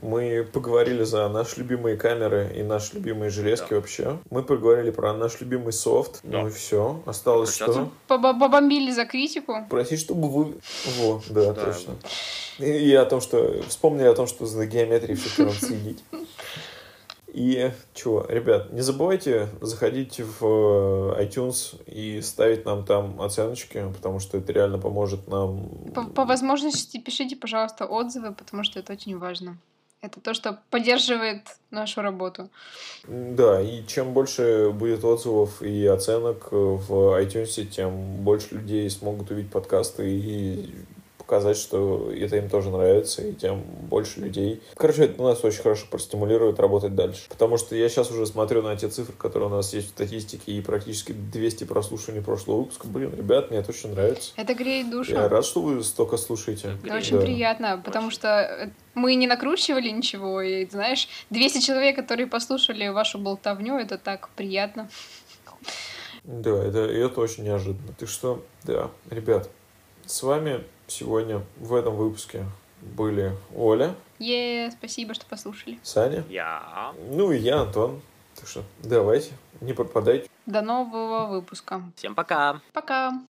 Мы поговорили за наши любимые камеры и наши любимые железки Да. вообще. Мы поговорили про наш любимый софт. Да. Ну и все. Осталось Прощаться? что? Побомбили за критику. Просить, чтобы вы... Во, да, Да. точно. И, и о том, что... Вспомнили о том, что за геометрией все равно следить. И чего, ребят, не забывайте заходить в э, iTunes и ставить нам там оценочки, потому что это реально поможет нам... По, по возможности пишите, пожалуйста, отзывы, потому что это очень важно. Это то, что поддерживает нашу работу. Да, и чем больше будет отзывов и оценок в iTunes, тем больше людей смогут увидеть подкасты и показать, что это им тоже нравится, и тем больше людей. Короче, это нас очень хорошо простимулирует работать дальше. Потому что я сейчас уже смотрю на те цифры, которые у нас есть в статистике, и практически 200 прослушиваний прошлого выпуска. Блин, ребят, мне это очень нравится. Это греет душу. Я рад, что вы столько слушаете. Это очень Да. приятно, потому что э, мы не накручивали ничего, и, знаешь, 200 человек, которые послушали вашу болтовню, это так приятно. Да, это, это очень неожиданно. Так что, да, ребят, с вами сегодня в этом выпуске были Оля, Е, спасибо, что послушали. Саня, Я. ну и я, Антон. Так что давайте, не пропадайте. До нового выпуска. Всем пока! Пока.